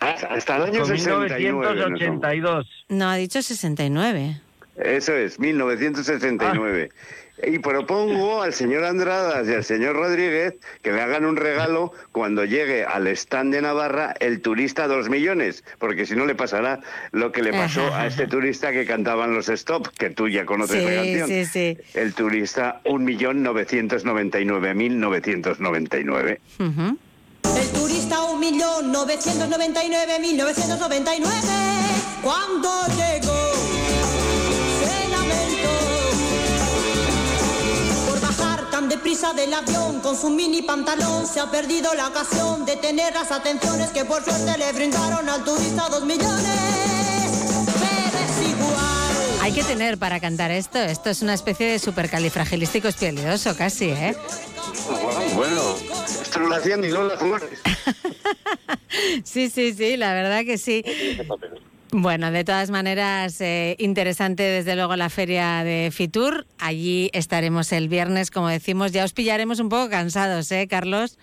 Hasta- Hasta el año Con 69. no somos. 1982. No, ha dicho 69. Eso es, 1969. Ah. Y propongo al señor Andradas y al señor Rodríguez que le hagan un regalo cuando llegue al stand de Navarra el turista dos millones, porque si no le pasará lo que le pasó a este turista que cantaban los Stop, que tú ya conoces la Sí, canción. sí, sí. El turista un millón novecientos noventa y nueve mil novecientos noventa y nueve. El turista 1.999.999 cuando llegó se lamentó por bajar tan deprisa del avión con su mini pantalón. Se ha perdido la ocasión de tener las atenciones que por suerte le brindaron al turista dos millones Hay que tener para cantar esto. Esto es una especie de supercalifragilístico espialidoso casi, ¿eh? Bueno, esto no lo hacían ni Lola Flores. Sí, sí, sí, la verdad que sí. Bueno, de todas maneras, eh, interesante desde luego la feria de Fitur. Allí estaremos el viernes, como decimos. Ya os pillaremos un poco cansados, ¿eh, Carlos?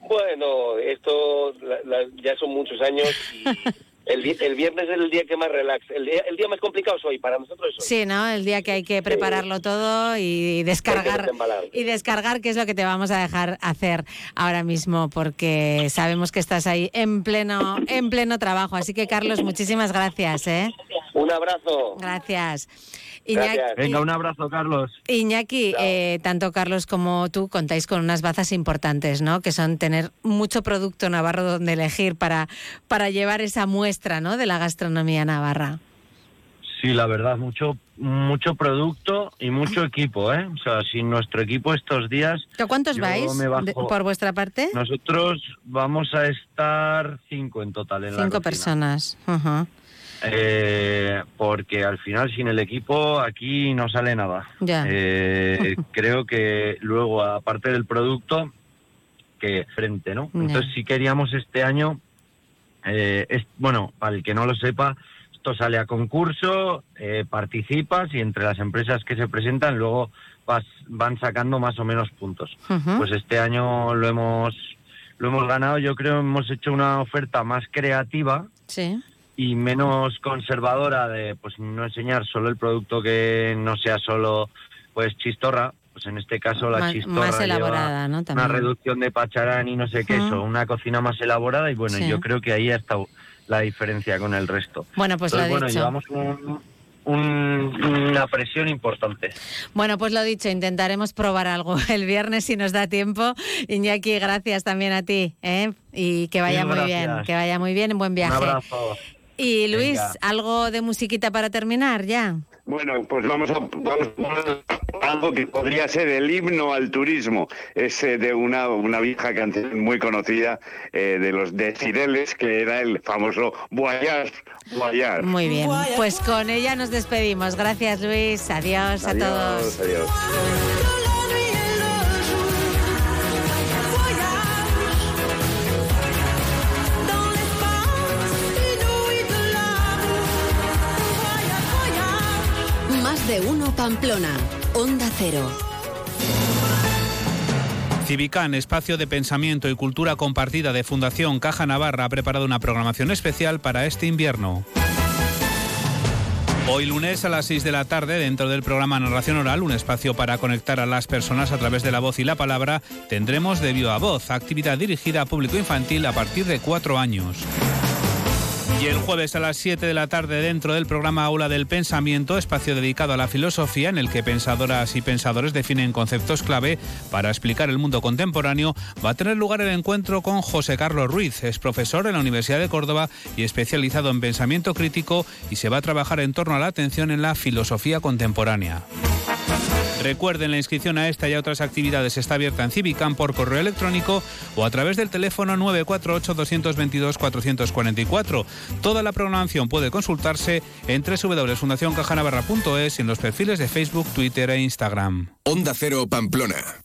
Bueno, esto la- la- ya son muchos años y el, vi- el viernes es el día que más relax. El día, el día más complicado es hoy, para nosotros es hoy. Sí, ¿no? El día que hay que prepararlo todo y descargar. Y descargar, que es lo que te vamos a dejar hacer ahora mismo, porque sabemos que estás ahí en pleno, en pleno trabajo. Así que, Carlos, muchísimas gracias, ¿eh? Un abrazo. Gracias. Iñaki, Venga, un abrazo, Carlos. Iñaki, eh, tanto Carlos como tú contáis con unas bazas importantes, ¿no? Que son tener mucho producto navarro donde elegir para, para llevar esa muestra, ¿no? De la gastronomía navarra. Sí, la verdad, mucho mucho producto y mucho equipo, ¿eh? O sea, sin nuestro equipo estos días... ¿Que ¿Cuántos vais me bajo- de- por vuestra parte? Nosotros vamos a estar cinco en total en la Cinco personas. Ajá. Eh, porque al final sin el equipo aquí no sale nada. Eh, creo que luego, aparte del producto, que frente, ¿no? Entonces sí queríamos este año, eh, es, bueno, para el que no lo sepa, esto sale a concurso, eh, participas y entre las empresas que se presentan luego vas, van sacando más o menos puntos. Pues este año lo hemos, lo hemos ganado, yo creo hemos hecho una oferta más creativa Sí. Y menos conservadora de pues no enseñar solo el producto que no sea solo pues chistorra pues en este caso la Más- chistorra más lleva elaborada, ¿no? una También. reducción de pacharán y no sé qué eso una cocina más elaborada y bueno Sí. yo creo que ahí ha estado la diferencia con el resto Bueno, pues lo Entonces, bueno dicho. llevamos un- un- una presión importante Bueno, pues lo dicho, intentaremos probar algo el viernes si nos da tiempo. Iñaki, gracias también a ti, ¿eh? Y que vaya muy bien, que vaya muy bien, buen un viaje. abrazo Y Luis, Venga. algo de musiquita para terminar ya. Bueno, pues vamos a, vamos a poner algo que podría ser el himno al turismo. Es eh, de una, una vieja canción muy conocida eh, de los Decibeles, que era el famoso Voyage, Voyage. Muy bien, pues con ella nos despedimos. Gracias Luis, adiós, a todos. Adiós, adiós. Más de uno Pamplona. Onda Cero. Civicán, espacio de pensamiento y cultura compartida de Fundación Caja Navarra, ha preparado una programación especial para este invierno. Hoy lunes a las 6 de la tarde, dentro del programa Narración Oral, un espacio para conectar a las personas a través de la voz y la palabra, tendremos de viva voz, actividad dirigida a público infantil a partir de cuatro años. Y el jueves a las 7 de la tarde dentro del programa Aula del Pensamiento, espacio dedicado a la filosofía en el que pensadoras y pensadores definen conceptos clave para explicar el mundo contemporáneo, va a tener lugar el encuentro con José Carlos Ruiz, es profesor en la Universidad de Córdoba y especializado en pensamiento crítico y se va a trabajar en torno a la atención en la filosofía contemporánea. Recuerden, la inscripción a esta y a otras actividades está abierta en Civicam por correo electrónico o a través del teléfono 948-222-444. Toda la programación puede consultarse en www.fundacioncajanavarra.es y en los perfiles de Facebook, Twitter e Instagram. Onda Cero Pamplona,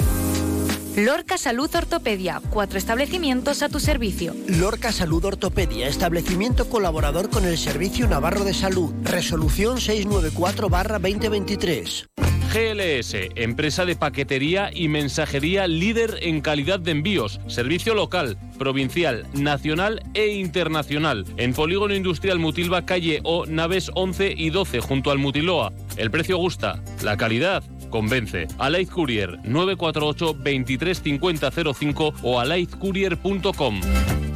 Lorca Salud Ortopedia, cuatro establecimientos a tu servicio. Lorca Salud Ortopedia, establecimiento colaborador con el Servicio Navarro de Salud. Resolución 694-2023. GLS, empresa de paquetería y mensajería líder en calidad de envíos, servicio local, provincial, nacional e internacional. En Polígono Industrial Mutilva, calle O, naves 11 y 12, junto al Mutiloa. El precio gusta, la calidad convence. Alaid Courier 948 235005 o alaidcourier.com.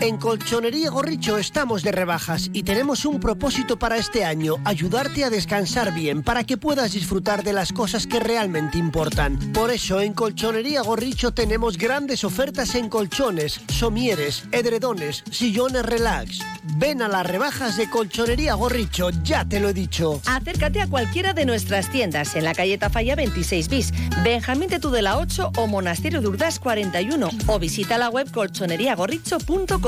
En Colchonería Gorricho estamos de rebajas y tenemos un propósito para este año, ayudarte a descansar bien para que puedas disfrutar de las cosas que realmente importan. Por eso en Colchonería Gorricho tenemos grandes ofertas en colchones, somieres, edredones, sillones relax. Ven a las rebajas de Colchonería Gorricho, ya te lo he dicho. Acércate a cualquiera de nuestras tiendas en la calle Tafalla 26 bis, Benjamín de Tudela 8 o Monasterio de Urdas 41 o visita la web colchoneriagorricho.com.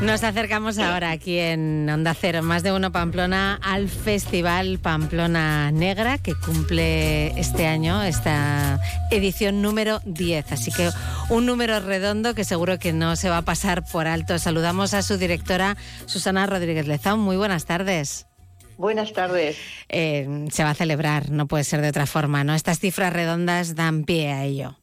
Nos acercamos ahora aquí en Onda Cero, más de uno Pamplona, al Festival Pamplona Negra, que cumple este año esta edición número 10. Así que un número redondo que seguro que no se va a pasar por alto. Saludamos a su directora, Susana Rodríguez Lezón. Muy buenas tardes. Buenas tardes. Eh, se va a celebrar, no puede ser de otra forma, ¿no? Estas cifras redondas dan pie a ello.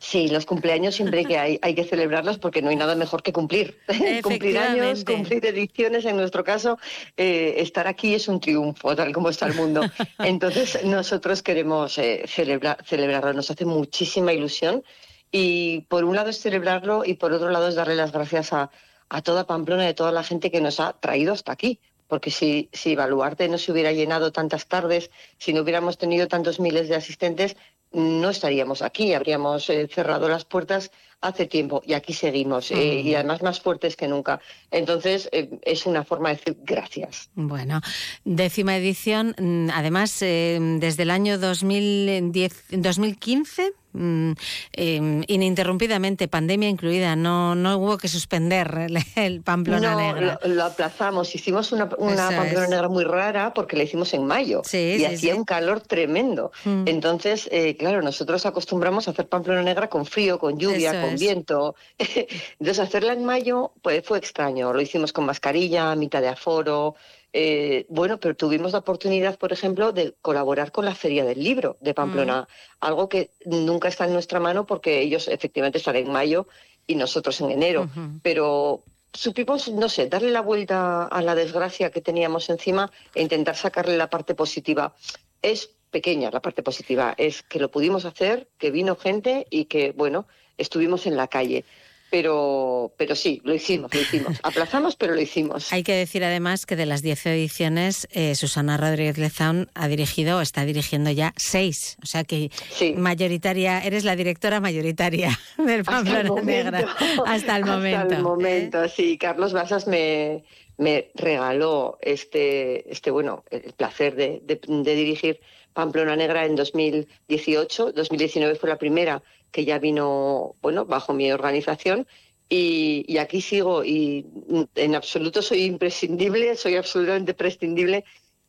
Sí, los cumpleaños siempre que hay, hay que celebrarlos porque no hay nada mejor que cumplir. cumplir años, cumplir ediciones, en nuestro caso, eh, estar aquí es un triunfo, tal como está el mundo. Entonces, nosotros queremos eh, celebrar, celebrarlo, nos hace muchísima ilusión y por un lado es celebrarlo y por otro lado es darle las gracias a, a toda Pamplona y a toda la gente que nos ha traído hasta aquí. Porque si, si Baluarte no se hubiera llenado tantas tardes, si no hubiéramos tenido tantos miles de asistentes, no estaríamos aquí, habríamos eh, cerrado las puertas hace tiempo y aquí seguimos eh, y además más fuertes que nunca. Entonces eh, es una forma de decir gracias. Bueno, décima edición, mm, además eh, desde el año 2010, 2015 mm, eh, ininterrumpidamente, pandemia incluida, no, no hubo que suspender el, el Pamplona no, Negra. Lo, lo aplazamos, hicimos una, una Pamplona es. Negra muy rara porque la hicimos en mayo Sí, y sí, hacía sí. un calor tremendo. Mm. Entonces, eh, claro, nosotros acostumbramos a hacer Pamplona Negra con frío, con lluvia, Eso con es. viento. Entonces, hacerla en mayo pues, fue extraño. Lo hicimos con mascarilla, mitad de aforo. eh, bueno, pero tuvimos la oportunidad, por ejemplo, de colaborar con la Feria del Libro de Pamplona, algo que nunca está en nuestra mano porque ellos efectivamente están en mayo y nosotros en enero. Pero supimos, no sé, darle la vuelta a la desgracia que teníamos encima e intentar sacarle la parte positiva. Es pequeña la parte positiva, es que lo pudimos hacer, que vino gente y que, bueno, estuvimos en la calle. Pero, pero sí, lo hicimos, lo hicimos. Aplazamos, pero lo hicimos. Hay que decir además que de las 10 ediciones, eh, Susana Rodríguez Lezaun ha dirigido o está dirigiendo ya seis. O sea que mayoritaria, eres la directora mayoritaria del Pamplona. Negra. Hasta el momento. Hasta el momento, sí. Carlos Basas me, me regaló este, este, bueno, el placer de, de- dirigir Pamplona Negra en 2018. 2019 fue la primera que ya vino, bueno, bajo mi organización. Y, y aquí sigo y en absoluto soy imprescindible, soy absolutamente prescindible,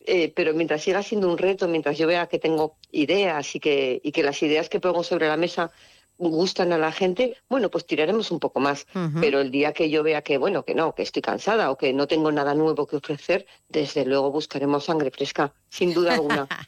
eh, pero mientras siga siendo un reto, mientras yo vea que tengo ideas y que, y que las ideas que pongo sobre la mesa gustan a la gente, bueno, pues tiraremos un poco más. Pero el día que yo vea que, bueno, que no, que estoy cansada o que no tengo nada nuevo que ofrecer, desde luego buscaremos sangre fresca, sin duda alguna.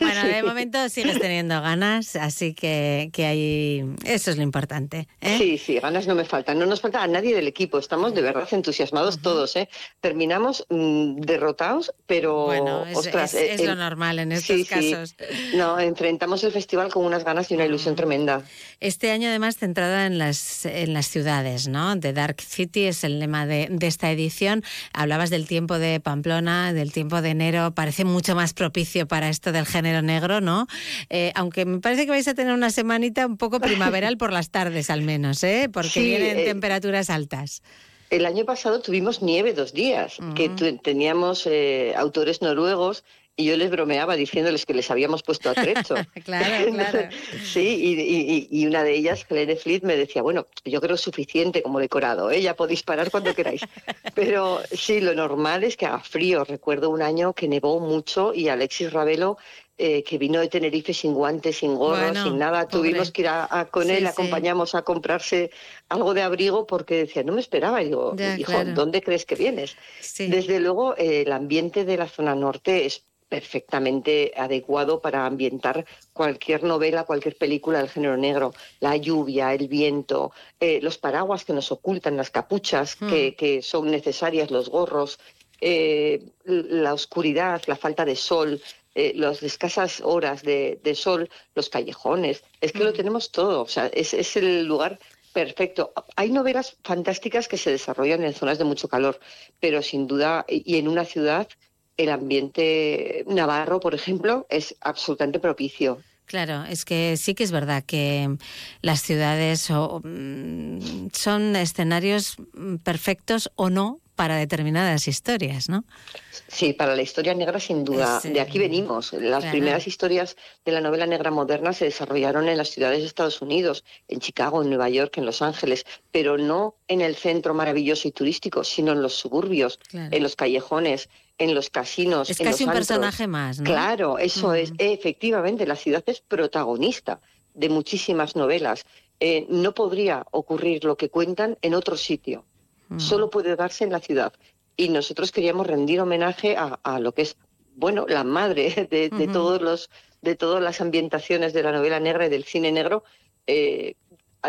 Bueno, de momento sigues teniendo ganas, así que, que hay, eso es lo importante. ¿eh? Sí, sí, ganas no me faltan. No nos falta a nadie del equipo. Estamos de verdad entusiasmados todos. ¿eh? Terminamos mm, derrotados, pero. Bueno, es, ostras, es- eh, lo el- normal en estos sí, sí. casos. No, enfrentamos el festival con unas ganas y una ilusión tremenda. Este año además centrada en las, en las ciudades, ¿no? The Dark City es el lema de, de esta edición. Hablabas del tiempo de Pamplona, del tiempo de enero, parece mucho más propicio para esto del género negro, ¿no? Eh, aunque me parece que vais a tener una semanita un poco primaveral por las tardes al menos, ¿eh? Porque Sí, vienen eh, temperaturas altas. El año pasado tuvimos nieve dos días, que tu- teníamos eh, autores noruegos y yo les bromeaba diciéndoles que les habíamos puesto atrecho. claro, claro. Sí, y, y- y una de ellas, Helene Fleet, me decía, bueno, yo creo suficiente como decorado, ¿eh? ya podéis parar cuando queráis. Pero sí, lo normal es que haga frío. Recuerdo un año que nevó mucho y Alexis Ravelo, eh, que vino de Tenerife sin guantes, sin gorro, Bueno, sin nada, pobre. tuvimos que ir a, a- con Sí, él, sí. acompañamos a comprarse algo de abrigo porque decía, no me esperaba. Y digo, Ya, hijo, claro. ¿dónde crees que vienes? Desde luego, eh, el ambiente de la zona norte es perfectamente adecuado para ambientar cualquier novela, cualquier película del género negro. La lluvia, el viento, eh, los paraguas que nos ocultan, las capuchas que, que son necesarias, los gorros, eh, la oscuridad, la falta de sol, eh, las escasas horas de, de sol, los callejones. Es que lo tenemos todo. O sea, es, es el lugar perfecto. Hay novelas fantásticas que se desarrollan en zonas de mucho calor, pero sin duda, y en una ciudad, el ambiente navarro, por ejemplo, es absolutamente propicio. Claro, es que sí que es verdad que las ciudades mm, son escenarios mm, perfectos o no para determinadas historias, ¿no? Sí, para la historia negra sin duda. Sí. De aquí venimos. Las Claro. primeras historias de la novela negra moderna se desarrollaron en las ciudades de Estados Unidos, en Chicago, en Nueva York, en Los Ángeles, pero no en el centro maravilloso y turístico, sino en los suburbios, Claro. en los callejones, en los casinos. Es en casi los un antros. personaje más, ¿no? Claro, eso es. Efectivamente, la ciudad es protagonista de muchísimas novelas. Eh, no podría ocurrir lo que cuentan en otro sitio. Solo puede darse en la ciudad. Y nosotros queríamos rendir homenaje a, a lo que es, bueno, la madre de, de todos los, de todas las ambientaciones de la novela negra y del cine negro, eh,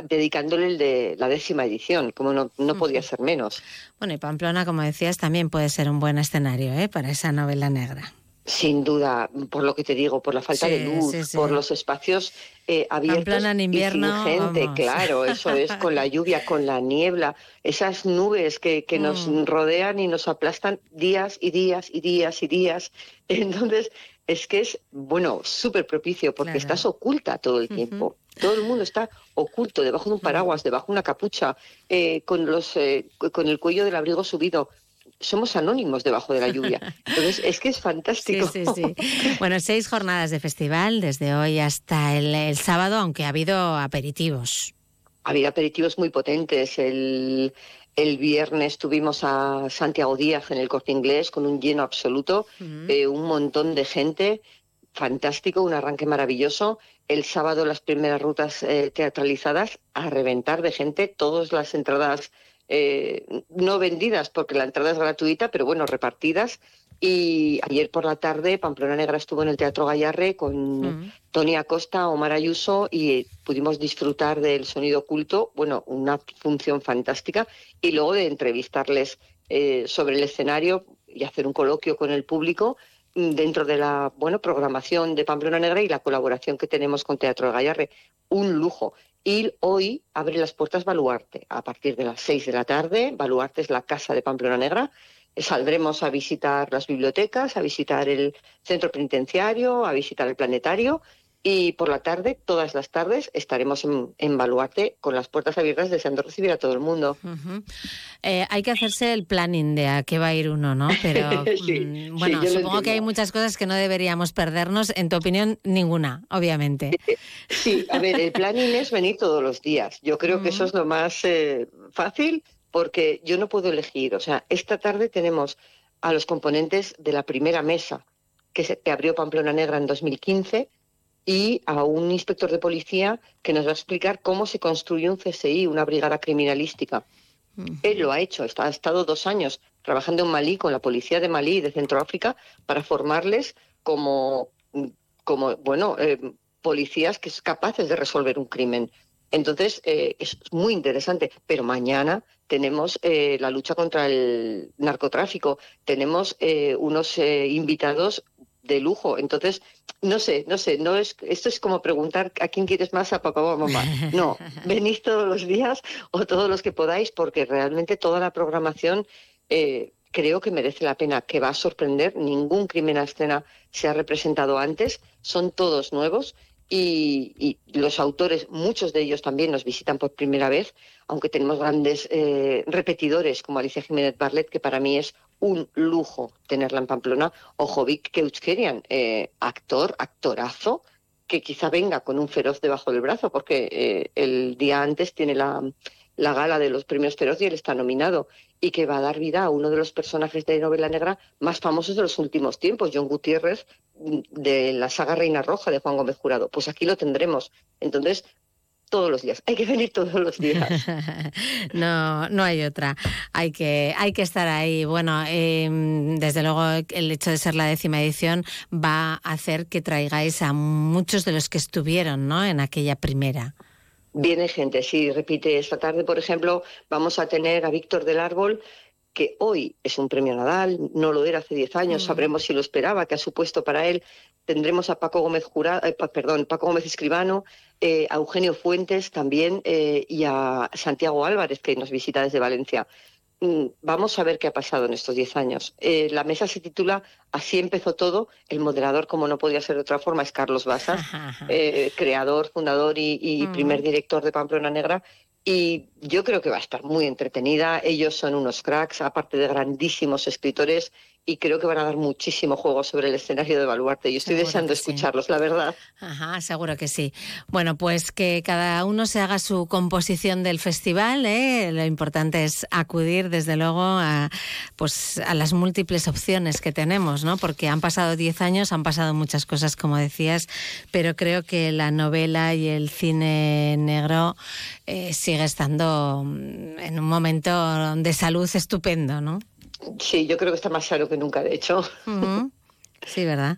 dedicándole el de la décima edición, como no, no podía ser menos. Bueno, y Pamplona, como decías, también puede ser un buen escenario ¿eh? para esa novela negra. Sin duda, por lo que te digo, por la falta Sí, de luz, sí, sí. por los espacios eh, abiertos y sin gente, vamos. claro, eso es, con la lluvia, con la niebla, esas nubes que, que nos Mm. rodean y nos aplastan días y días y días y días. Entonces, es que es, bueno, súper propicio porque Claro. estás oculta todo el tiempo. Todo el mundo está oculto, debajo de un paraguas, debajo de una capucha, eh, con, los, eh, con el cuello del abrigo subido. Somos anónimos debajo de la lluvia. Entonces, es que es Sí, fantástico. sí, sí. Bueno, seis jornadas de festival desde hoy hasta el, el sábado, aunque ha habido aperitivos. Ha habido aperitivos muy potentes. El, el viernes tuvimos a Santiago Díaz en el corte inglés con un lleno absoluto, eh, un montón de gente, fantástico, un arranque maravilloso. El sábado las primeras rutas eh, teatralizadas a reventar de gente, todas las entradas eh, no vendidas porque la entrada es gratuita, pero bueno, repartidas. Y ayer por la tarde Pamplona Negra estuvo en el Teatro Gallarre con Tony Acosta, Omar Ayuso y pudimos disfrutar del sonido oculto, bueno, una función fantástica. Y luego de entrevistarles eh, sobre el escenario y hacer un coloquio con el público mm, dentro de la bueno programación de Pamplona Negra y la colaboración que tenemos con Teatro de Gallarre. Un lujo. Y hoy abre las puertas Baluarte a partir de las seis de la tarde. Baluarte es la casa de Pamplona Negra. Saldremos a visitar las bibliotecas, a visitar el centro penitenciario, a visitar el planetario y por la tarde, todas las tardes, estaremos en, en Baluarte con las puertas abiertas deseando recibir a todo el mundo. Eh, hay que hacerse el planning de a qué va a ir uno, ¿no? Pero Sí, mm, sí, bueno, supongo que hay muchas cosas que no deberíamos perdernos. En tu opinión, ninguna, obviamente. Sí, a ver, el planning es venir todos los días. Yo creo que eso es lo más eh, fácil porque yo no puedo elegir. O sea, esta tarde tenemos a los componentes de la primera mesa que, se, que abrió Pamplona Negra en 2015 y a un inspector de policía que nos va a explicar cómo se construye un CSI, una brigada criminalística. Él lo ha hecho, está, ha estado dos años trabajando en Malí con la policía de Malí y de Centroáfrica para formarles como, como bueno, eh, policías que son capaces de resolver un crimen. Entonces, eh, es muy interesante. Pero mañana tenemos eh, la lucha contra el narcotráfico, tenemos eh, unos eh, invitados de lujo. Entonces, no sé, no sé, no es, esto es como preguntar a quién quieres más, a papá o a mamá. No, venís todos los días o todos los que podáis, porque realmente toda la programación eh, creo que merece la pena, que va a sorprender. Ningún crimen a escena se ha representado antes, son todos nuevos y, y los autores, muchos de ellos también nos visitan por primera vez, aunque tenemos grandes eh, repetidores como Alicia Jiménez Barlet, que para mí es un lujo tenerla en Pamplona, o Jovic Keuchkerian, eh, actor, actorazo, que quizá venga con un feroz debajo del brazo, porque eh, el día antes tiene la, la gala de los premios Feroz y él está nominado y que va a dar vida a uno de los personajes de novela negra más famosos de los últimos tiempos, John Gutiérrez, de la saga Reina Roja de Juan Gómez Jurado. Pues aquí lo tendremos. Entonces, todos los días. Hay que venir todos los días. no, no hay otra. Hay que, hay que estar ahí. Bueno, eh, desde luego el hecho de ser la décima edición va a hacer que traigáis a muchos de los que estuvieron ¿no? en aquella primera. Viene gente, sí, repite. Esta tarde, por ejemplo, vamos a tener a Víctor del Árbol, que hoy es un premio Nadal, no lo era hace 10 años, Mm. sabremos si lo esperaba, que ha supuesto para él. Tendremos a Paco Gómez Jurado, eh, perdón, Paco Gómez Escribano, eh, a Eugenio Fuentes también eh, y a Santiago Álvarez, que nos visita desde Valencia. Mm, Vamos a ver qué ha pasado en estos 10 años. Eh, la mesa se titula Así empezó todo. El moderador, como no podía ser de otra forma, es Carlos Basas, creador, fundador y, y Mm. primer director de Pamplona Negra. Y yo creo que va a estar muy entretenida. Ellos son unos cracks, aparte de grandísimos escritores, y creo que van a dar muchísimo juego sobre el escenario de Baluarte. Y estoy Seguro deseando sí. escucharlos, la verdad. Ajá, seguro que sí. Bueno, pues que cada uno se haga su composición del festival. ¿eh? Lo importante es acudir, desde luego, a, pues, a las múltiples opciones que tenemos, ¿no? Porque han pasado 10 años, han pasado muchas cosas, como decías, pero creo que la novela y el cine negro eh, sigue estando mm, en un momento de salud estupendo, ¿no? Sí, yo creo que está más claro que nunca, de hecho. Ujú. Sí, ¿verdad?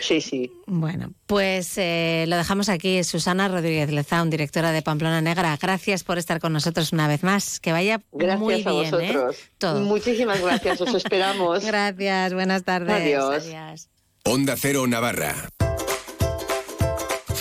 Sí, sí. Bueno, pues eh, lo dejamos aquí. Susana Rodríguez Lezaun, directora de Pamplona Negra. Gracias por estar con nosotros una vez más. Que vaya Gracias muy a bien, ¿eh? vosotros. Todo. Muchísimas gracias, os esperamos. Gracias, buenas tardes. Adiós. Adiós. Onda Cero Navarra.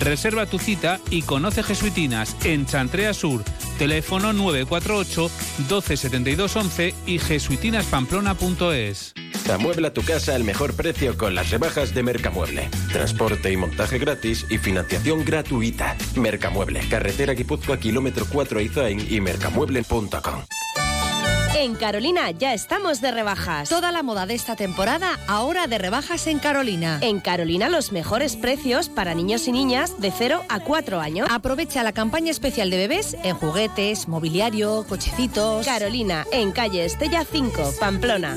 Reserva tu cita y conoce Jesuitinas en Chantrea Sur. Teléfono 948 1272 11 y jesuitinaspamplona.es. Amuebla tu casa al mejor precio con las rebajas de Mercamueble. Transporte y montaje gratis y financiación gratuita. Mercamueble, carretera Guipúzcoa, kilómetro 4 Izain y mercamueble.com. En Carolina ya estamos de rebajas. Toda la moda de esta temporada ahora de rebajas en Carolina. En Carolina los mejores precios para niños y niñas de 0 a 4 años. Aprovecha la campaña especial de bebés en juguetes, mobiliario, cochecitos. Carolina, en calle Estella 5, Pamplona.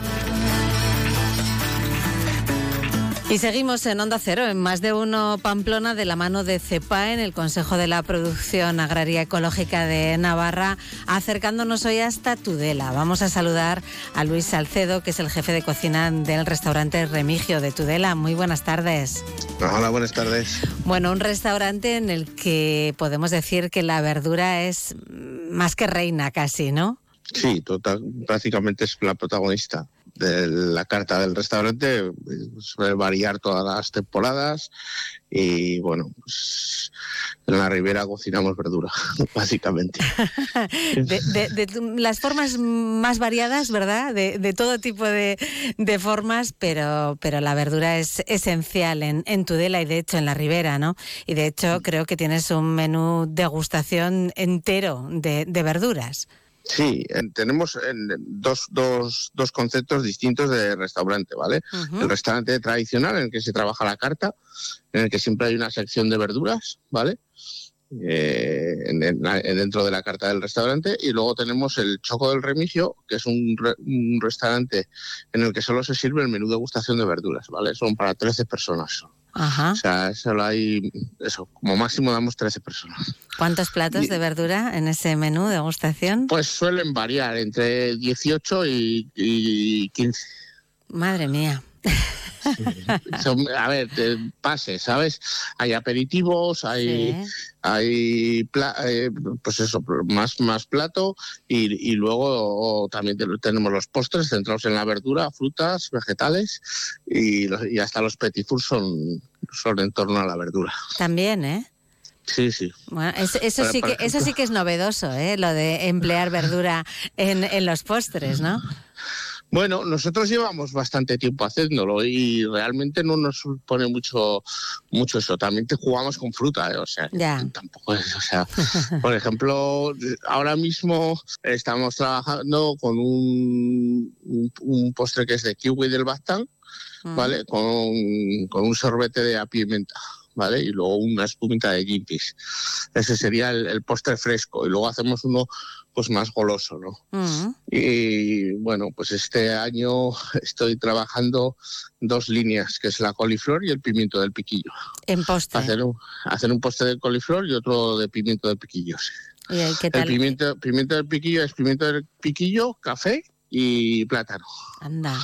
Y seguimos en Onda Cero, en más de uno Pamplona, de la mano de CEPA, en el Consejo de la Producción Agraria Ecológica de Navarra, acercándonos hoy hasta Tudela. Vamos a saludar a Luis Salcedo, que es el jefe de cocina del restaurante Remigio de Tudela. Muy buenas tardes. Hola, buenas tardes. Bueno, un restaurante en el que podemos decir que la verdura es más que reina casi, ¿no? Sí, total, prácticamente es la protagonista de la carta del restaurante. Suele variar todas las temporadas y bueno, pues en la ribera cocinamos verdura, básicamente. de, de- de las formas más variadas, ¿verdad? De, de todo tipo de, formas, pero, pero la verdura es esencial en, en Tudela y de hecho en la ribera, ¿no? Y de hecho creo que tienes un menú degustación entero de verduras. Sí, en- tenemos en, dos, dos, dos conceptos distintos de restaurante, ¿vale? El restaurante tradicional en el que se trabaja la carta, en el que siempre hay una sección de verduras, ¿vale? Eh, en- dentro de la carta del restaurante y luego tenemos el Choco del Remigio, que es un, re- un restaurante en el que solo se sirve el menú de degustación de verduras, ¿vale? Son para 13 personas. Ajá. O sea, solo hay, eso, como máximo damos 13 personas. ¿Cuántos platos de verdura en ese menú degustación? Pues suelen variar entre 18 y, y 15. Madre mía. Son, a ver, pase, ¿sabes? Hay aperitivos, hay, hay pla- eh, pues eso, más, más plato y, y luego también te- tenemos los postres centrados en la verdura, frutas, vegetales y, y hasta los petit fours son, son en torno a la verdura. También, ¿eh? Sí, sí. Bueno, eso, eso sí que eso sí que es novedoso, ¿eh? Lo de emplear verdura en, en los postres, ¿no? Bueno, nosotros llevamos bastante tiempo haciéndolo y realmente no nos supone mucho mucho eso. También te jugamos con fruta, ¿eh? o sea, tampoco es, o sea, por ejemplo, ahora mismo estamos trabajando con un, un, un postre que es de kiwi del Bastán, Mm. ¿vale? Con, con un sorbete de pimienta. ¿Vale? Y luego una espumita de gimpis. Ese sería el, el postre fresco. Y luego hacemos uno pues más goloso, ¿no? Mm. Y bueno, pues este año estoy trabajando dos líneas, que es la coliflor y el pimiento del piquillo. En postre. Hacer un, hacer un postre de coliflor y otro de pimiento del piquillo. ¿Y ahí qué El tal? pimiento, pimiento del piquillo es pimiento del piquillo, café y plátano. Anda.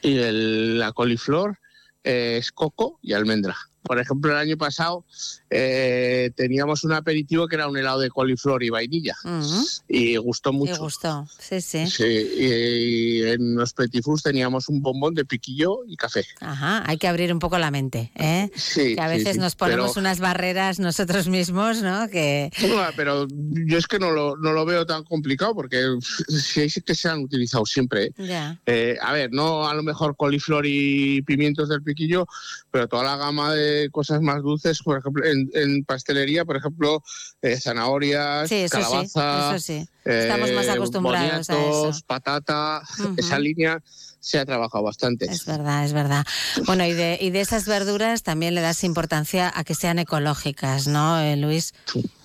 Y el- la coliflor eh, es coco y almendra. Por ejemplo, el año pasado eh, teníamos un aperitivo que era un helado de coliflor y vainilla. Mm. Y gustó mucho. Me gustó, sí, sí. Sí, y en los Petit teníamos un bombón de piquillo y café. Ajá, hay que abrir un poco la mente, ¿eh? Sí, que a veces sí, nos ponemos pero- unas barreras nosotros mismos, ¿no? Que No, pero yo es que no lo, no lo veo tan complicado porque sí hay que se han utilizado siempre. ¿eh? ya. Eh, a ver, no a lo mejor coliflor y pimientos del piquillo, pero toda la gama de cosas más dulces, por ejemplo, en, en pastelería, por ejemplo, eh, zanahorias, Sí, eso sí, calabaza, eso sí. Estamos más eh, acostumbrados a boniatos, eso. patata, Ujú. esa línea se ha trabajado bastante. Es verdad, es verdad. Bueno, y de, y de esas verduras también le das importancia a que sean ecológicas, ¿no, eh, Luis?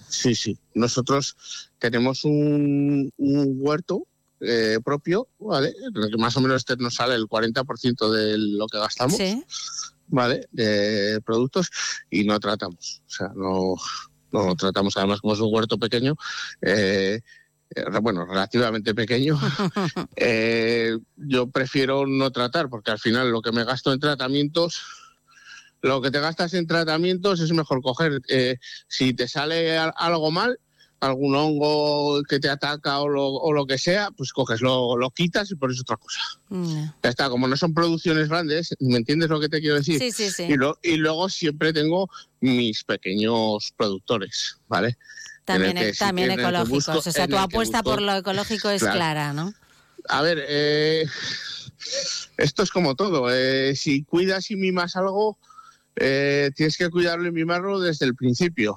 Sí, sí. Nosotros tenemos un, un huerto eh, propio, ¿vale? Más o menos este nos sale el 40% de lo que gastamos, Sí. ¿Vale? De productos y no tratamos. O sea, no, no tratamos. Además, como es un huerto pequeño, eh, bueno, relativamente pequeño, eh, yo prefiero no tratar porque al final lo que me gasto en tratamientos lo que te gastas en tratamientos es mejor coger. eh, si te sale al- algo mal, algún hongo que te ataca o lo, o lo que sea, pues coges, lo, lo quitas y pones otra cosa. Mm. Ya está, como no son producciones grandes, ¿me entiendes lo que te quiero decir? Sí, sí, sí. Y, lo- y luego siempre tengo mis pequeños productores, ¿vale? También, que sí- también que ecológicos. busco- o sea, tu apuesta busco- por lo ecológico es Claro. clara, ¿no? A ver, eh, esto es como todo. eh, si cuidas y mimas algo, eh, tienes que cuidarlo y mimarlo desde el principio.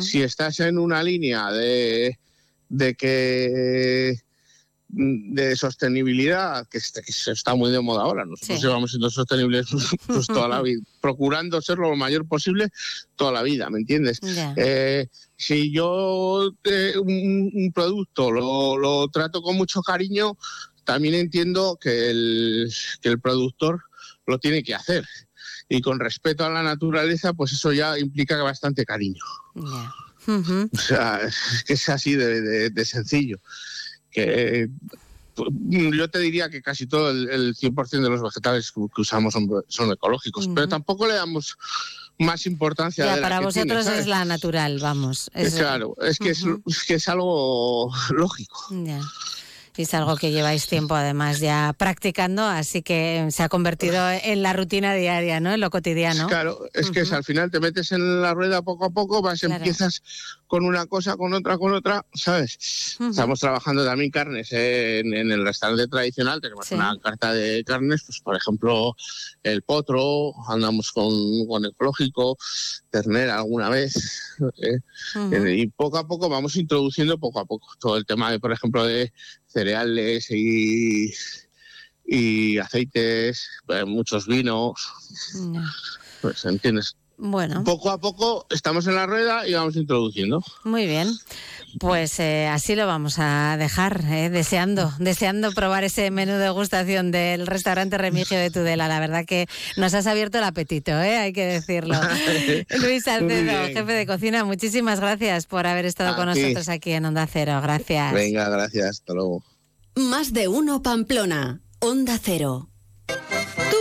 Si estás en una línea de, de que mm, de sostenibilidad, que, está muy de moda ahora. Nosotros Sí. llevamos siendo sostenibles pues, toda la vida, procurando ser lo mayor posible toda la vida, ¿me entiendes? Eh, si yo eh, un, un producto lo, lo trato con mucho cariño, también entiendo que el, que el productor lo tiene que hacer. Y con respeto a la naturaleza, pues eso ya implica bastante cariño. O sea, es que es así de, de- de sencillo. Que pues, yo te diría que casi todo el, el 100% de los vegetales que usamos son, son ecológicos, pero tampoco le damos más importancia Ya, de la para que vosotros es la natural, vamos. Eh, Es, claro, es que, es, es que es algo lógico. Ya. Y es algo que lleváis tiempo además ya practicando, así que se ha convertido en la rutina diaria, ¿no? En lo cotidiano. Claro, es que si al final te metes en la rueda poco a poco, vas, Claro. empiezas con una cosa, con otra, con otra, ¿sabes? Estamos trabajando también carnes en, en el restaurante tradicional, tenemos Sí. una carta de carnes, pues por ejemplo, el potro, andamos con, con ecológico, ternera alguna vez, ¿eh? Eh, y poco a poco vamos introduciendo poco a poco todo el tema de, por ejemplo, de cereales y, y aceites, eh, muchos vinos, pues entiendes. Bueno, Poco a poco estamos en la rueda y vamos introduciendo. muy bien. Pues eh, así lo vamos a dejar, eh, deseando, deseando probar ese menú de degustación del restaurante Remigio de Tudela. La verdad que nos has abierto el apetito, ¿eh? hay que decirlo. Luis Salcedo, jefe de cocina, muchísimas gracias por haber estado A con ti. nosotros aquí en Onda Cero. Gracias. Venga, gracias, hasta luego. Más de uno Pamplona. Onda Cero.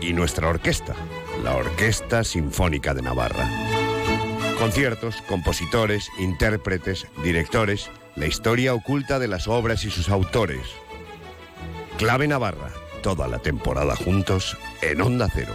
y nuestra orquesta, la Orquesta Sinfónica de Navarra. Conciertos, compositores, intérpretes, directores, la historia oculta de las obras y sus autores. Clave Navarra, toda la temporada juntos en Onda Cero.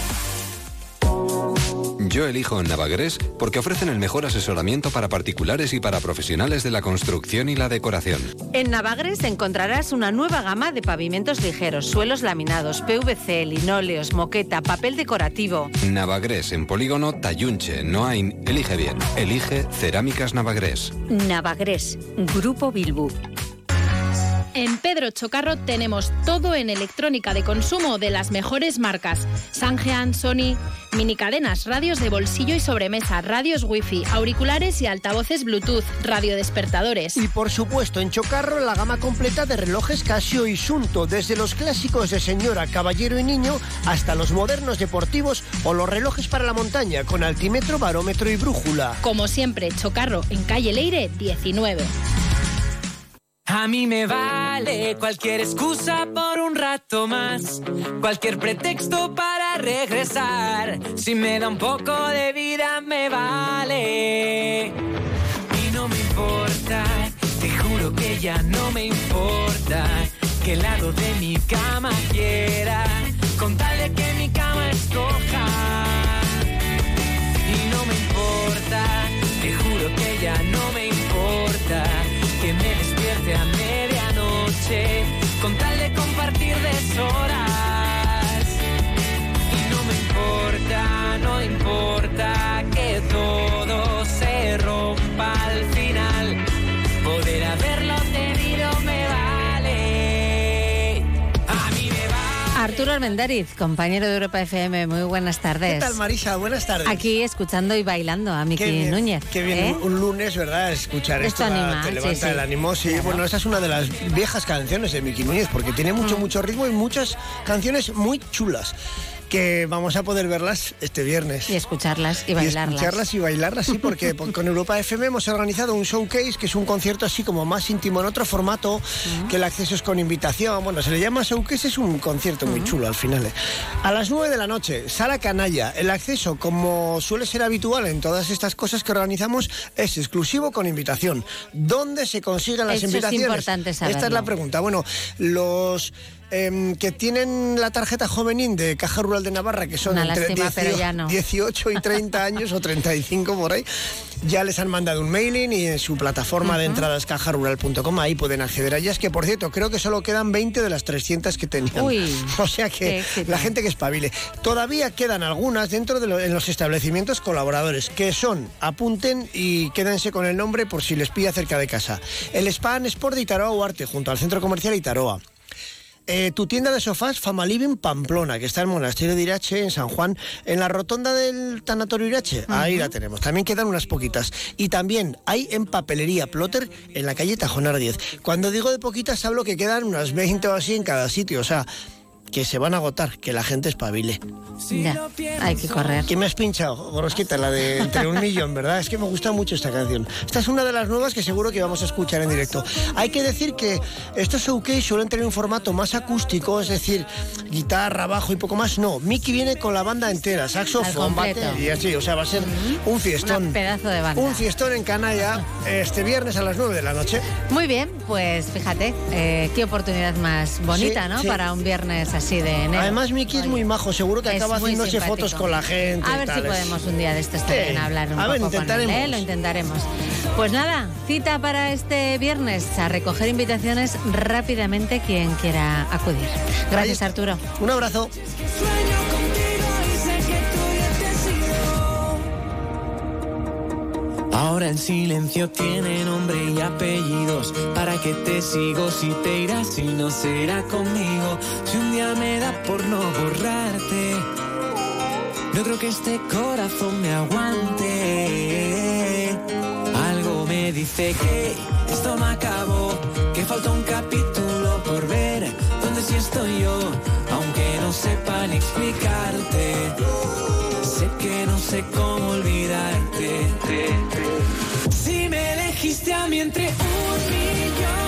Yo elijo Navagrés porque ofrecen el mejor asesoramiento para particulares y para profesionales de la construcción y la decoración. En Navagres encontrarás una nueva gama de pavimentos ligeros, suelos laminados, PVC, linóleos, moqueta, papel decorativo. Navagrés en polígono Tayunche, Noain. Elige bien. Elige Cerámicas Navagrés. Navagrés, Grupo Bilbu. En Pedro Chocarro tenemos todo en electrónica de consumo de las mejores marcas. Sangean, Sony, minicadenas, radios de bolsillo y sobremesa, radios wifi, auriculares y altavoces Bluetooth, radiodespertadores. Y por supuesto, en Chocarro la gama completa de relojes Casio y Sunto, desde los clásicos de señora, caballero y niño hasta los modernos deportivos o los relojes para la montaña con altímetro, barómetro y brújula. Como siempre, Chocarro en calle Leire 19. A mí me vale cualquier excusa por un rato más, cualquier pretexto para regresar. Si me da un poco de vida me vale. Y no me importa, te juro que ya no me importa qué lado de mi cama quiera, con tal de que mi cama escoja. a medianoche, con tal de compartir deshoras. Arturo Armendariz, compañero de Europa FM, muy buenas tardes. ¿Qué tal, Marisa? Buenas tardes. Aquí escuchando y bailando a Miki bien, Núñez. Qué bien, ¿eh? un lunes, ¿verdad? Escuchar Esto esto, anima, te levanta sí. el ánimo. Sí, bueno, esa es una de las viejas canciones de Miki Núñez, porque tiene mucho, Mm. mucho ritmo y muchas canciones muy chulas que vamos a poder verlas este viernes. Y escucharlas y bailarlas. escucharlas y bailarlas, sí, porque por- con Europa FM hemos organizado un showcase, que es un concierto así como más íntimo en otro formato, que el acceso es con invitación. Bueno, se le llama showcase, es un concierto muy chulo al final. eh. A las 9 de la noche, Sala Canalla. El acceso, como suele ser habitual en todas estas cosas que organizamos, es exclusivo con invitación. ¿Dónde se consiguen las Eso es invitaciones? importante Esta es la saberlo. pregunta. Bueno, los em, que tienen la tarjeta juvenil de Caja Rural de Navarra, que son Una entre lástima, pero ya no. 18 y 30 años o 35 por ahí, ya les han mandado un mailing y en su plataforma de entradas cajarural.com ahí pueden acceder a ellas, que por cierto creo que solo quedan 20 de las 300 que tenían. Uy, o sea que la gente que espabile. Todavía quedan algunas dentro de lo- en los establecimientos colaboradores, que son, apunten y quédense con el nombre por si les pilla cerca de casa. El Span Sport de Itaroa Huarte, junto al centro comercial Itaroa. Eh, tu tienda de sofás Fama Living Pamplona, que está en el Monasterio de Irache, en San Juan, en la rotonda del Tanatorio Irache. Ahí la tenemos. También quedan unas poquitas. Y también hay en Papelería Plotter, en la calle Tajonar 10. Cuando digo de poquitas, hablo que quedan unas 20 o así en cada sitio. O sea, que se van a agotar, que la gente espabile. Ya, hay que correr. ¿Qué me has pinchado, Gorosquita? La de Entre un Millón, ¿verdad? Es que me gusta mucho esta canción. Esta es una de las nuevas que seguro que vamos a escuchar en directo. Hay que decir que estos showcase suelen tener un formato más acústico, es decir, guitarra, bajo y poco más. No, Mickey viene con la banda entera, saxofón, batería, y así. O sea, va a ser un fiestón. Un pedazo de banda. Un fiestón en Canalla este viernes a las 9 de la noche. Muy bien, pues fíjate, eh, qué oportunidad más bonita, Sí, ¿no? sí. Para un viernes así de enero. Además, Mickey es muy majo, seguro que Es acaba haciéndose simpático. fotos con la gente. A ver si podemos un día de estos también Sí. hablar un A ver, poco con él, intentaremos. ¿eh? Lo intentaremos. Pues nada, cita para este viernes a recoger invitaciones rápidamente quien quiera acudir. Gracias, Arturo. Un abrazo. Ahora el silencio tiene nombre y apellidos. ¿Para qué te sigo si te irás si no será conmigo? Si un día me da por no borrarte, no creo que este corazón me aguante. Algo me dice que esto no acabó, que falta un capítulo por ver. Sí estoy yo, aunque no sepa ni explicarte. Sé que no sé cómo olvidarte. Si me elegiste a mí entre un millón,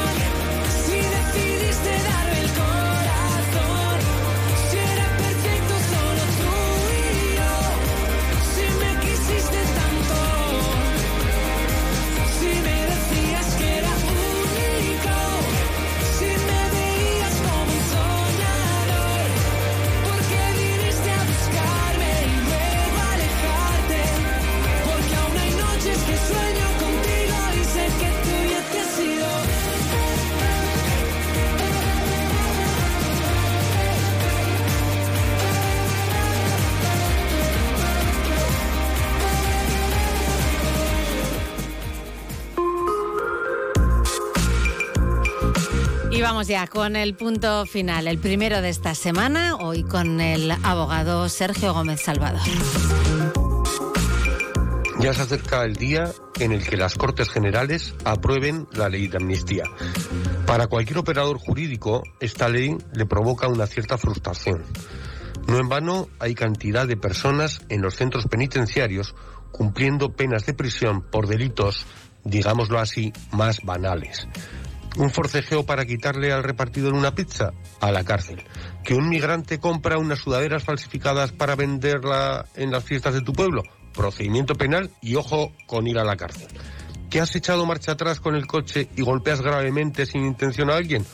vamos ya con el punto final, el primero de esta semana, hoy con el abogado Sergio Gómez Salvador. Ya se acerca el día en el que las Cortes Generales aprueben la ley de amnistía. Para cualquier operador jurídico, esta ley le provoca una cierta frustración. No en vano hay cantidad de personas en los centros penitenciarios cumpliendo penas de prisión por delitos, digámoslo así, más banales. Un forcejeo para quitarle al repartidor una pizza a la cárcel. Que un migrante compra unas sudaderas falsificadas para venderla en las fiestas de tu pueblo. Procedimiento penal y ojo con ir a la cárcel. ¿Que has echado marcha atrás con el coche y golpeas gravemente sin intención a alguien?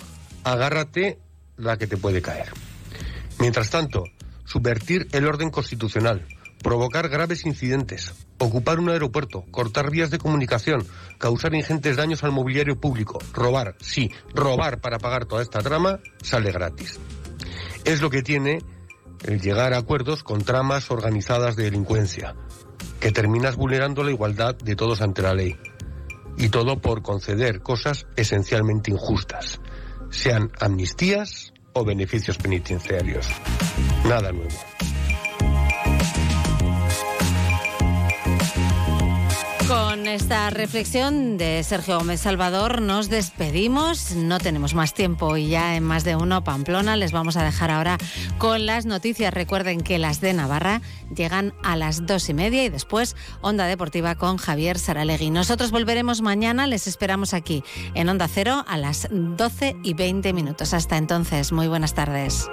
Agárrate la que te puede caer. Mientras tanto, subvertir el orden constitucional, provocar graves incidentes, ocupar un aeropuerto, cortar vías de comunicación, causar ingentes daños al mobiliario público, robar, sí, robar para pagar toda esta trama, sale gratis. Es lo que tiene el llegar a acuerdos con tramas organizadas de delincuencia, que terminas vulnerando la igualdad de todos ante la ley. Y todo por conceder cosas esencialmente injustas, sean amnistías o beneficios penitenciarios. Nada nuevo. Esta reflexión de Sergio Gómez Salvador nos despedimos. No tenemos más tiempo y ya en más de uno Pamplona les vamos a dejar ahora con las noticias. Recuerden que las de Navarra llegan a las dos y media y después Onda Deportiva con Javier Saralegui. Nosotros volveremos mañana, les esperamos aquí en Onda Cero a las 12 y 20 minutos. Hasta entonces, muy buenas tardes.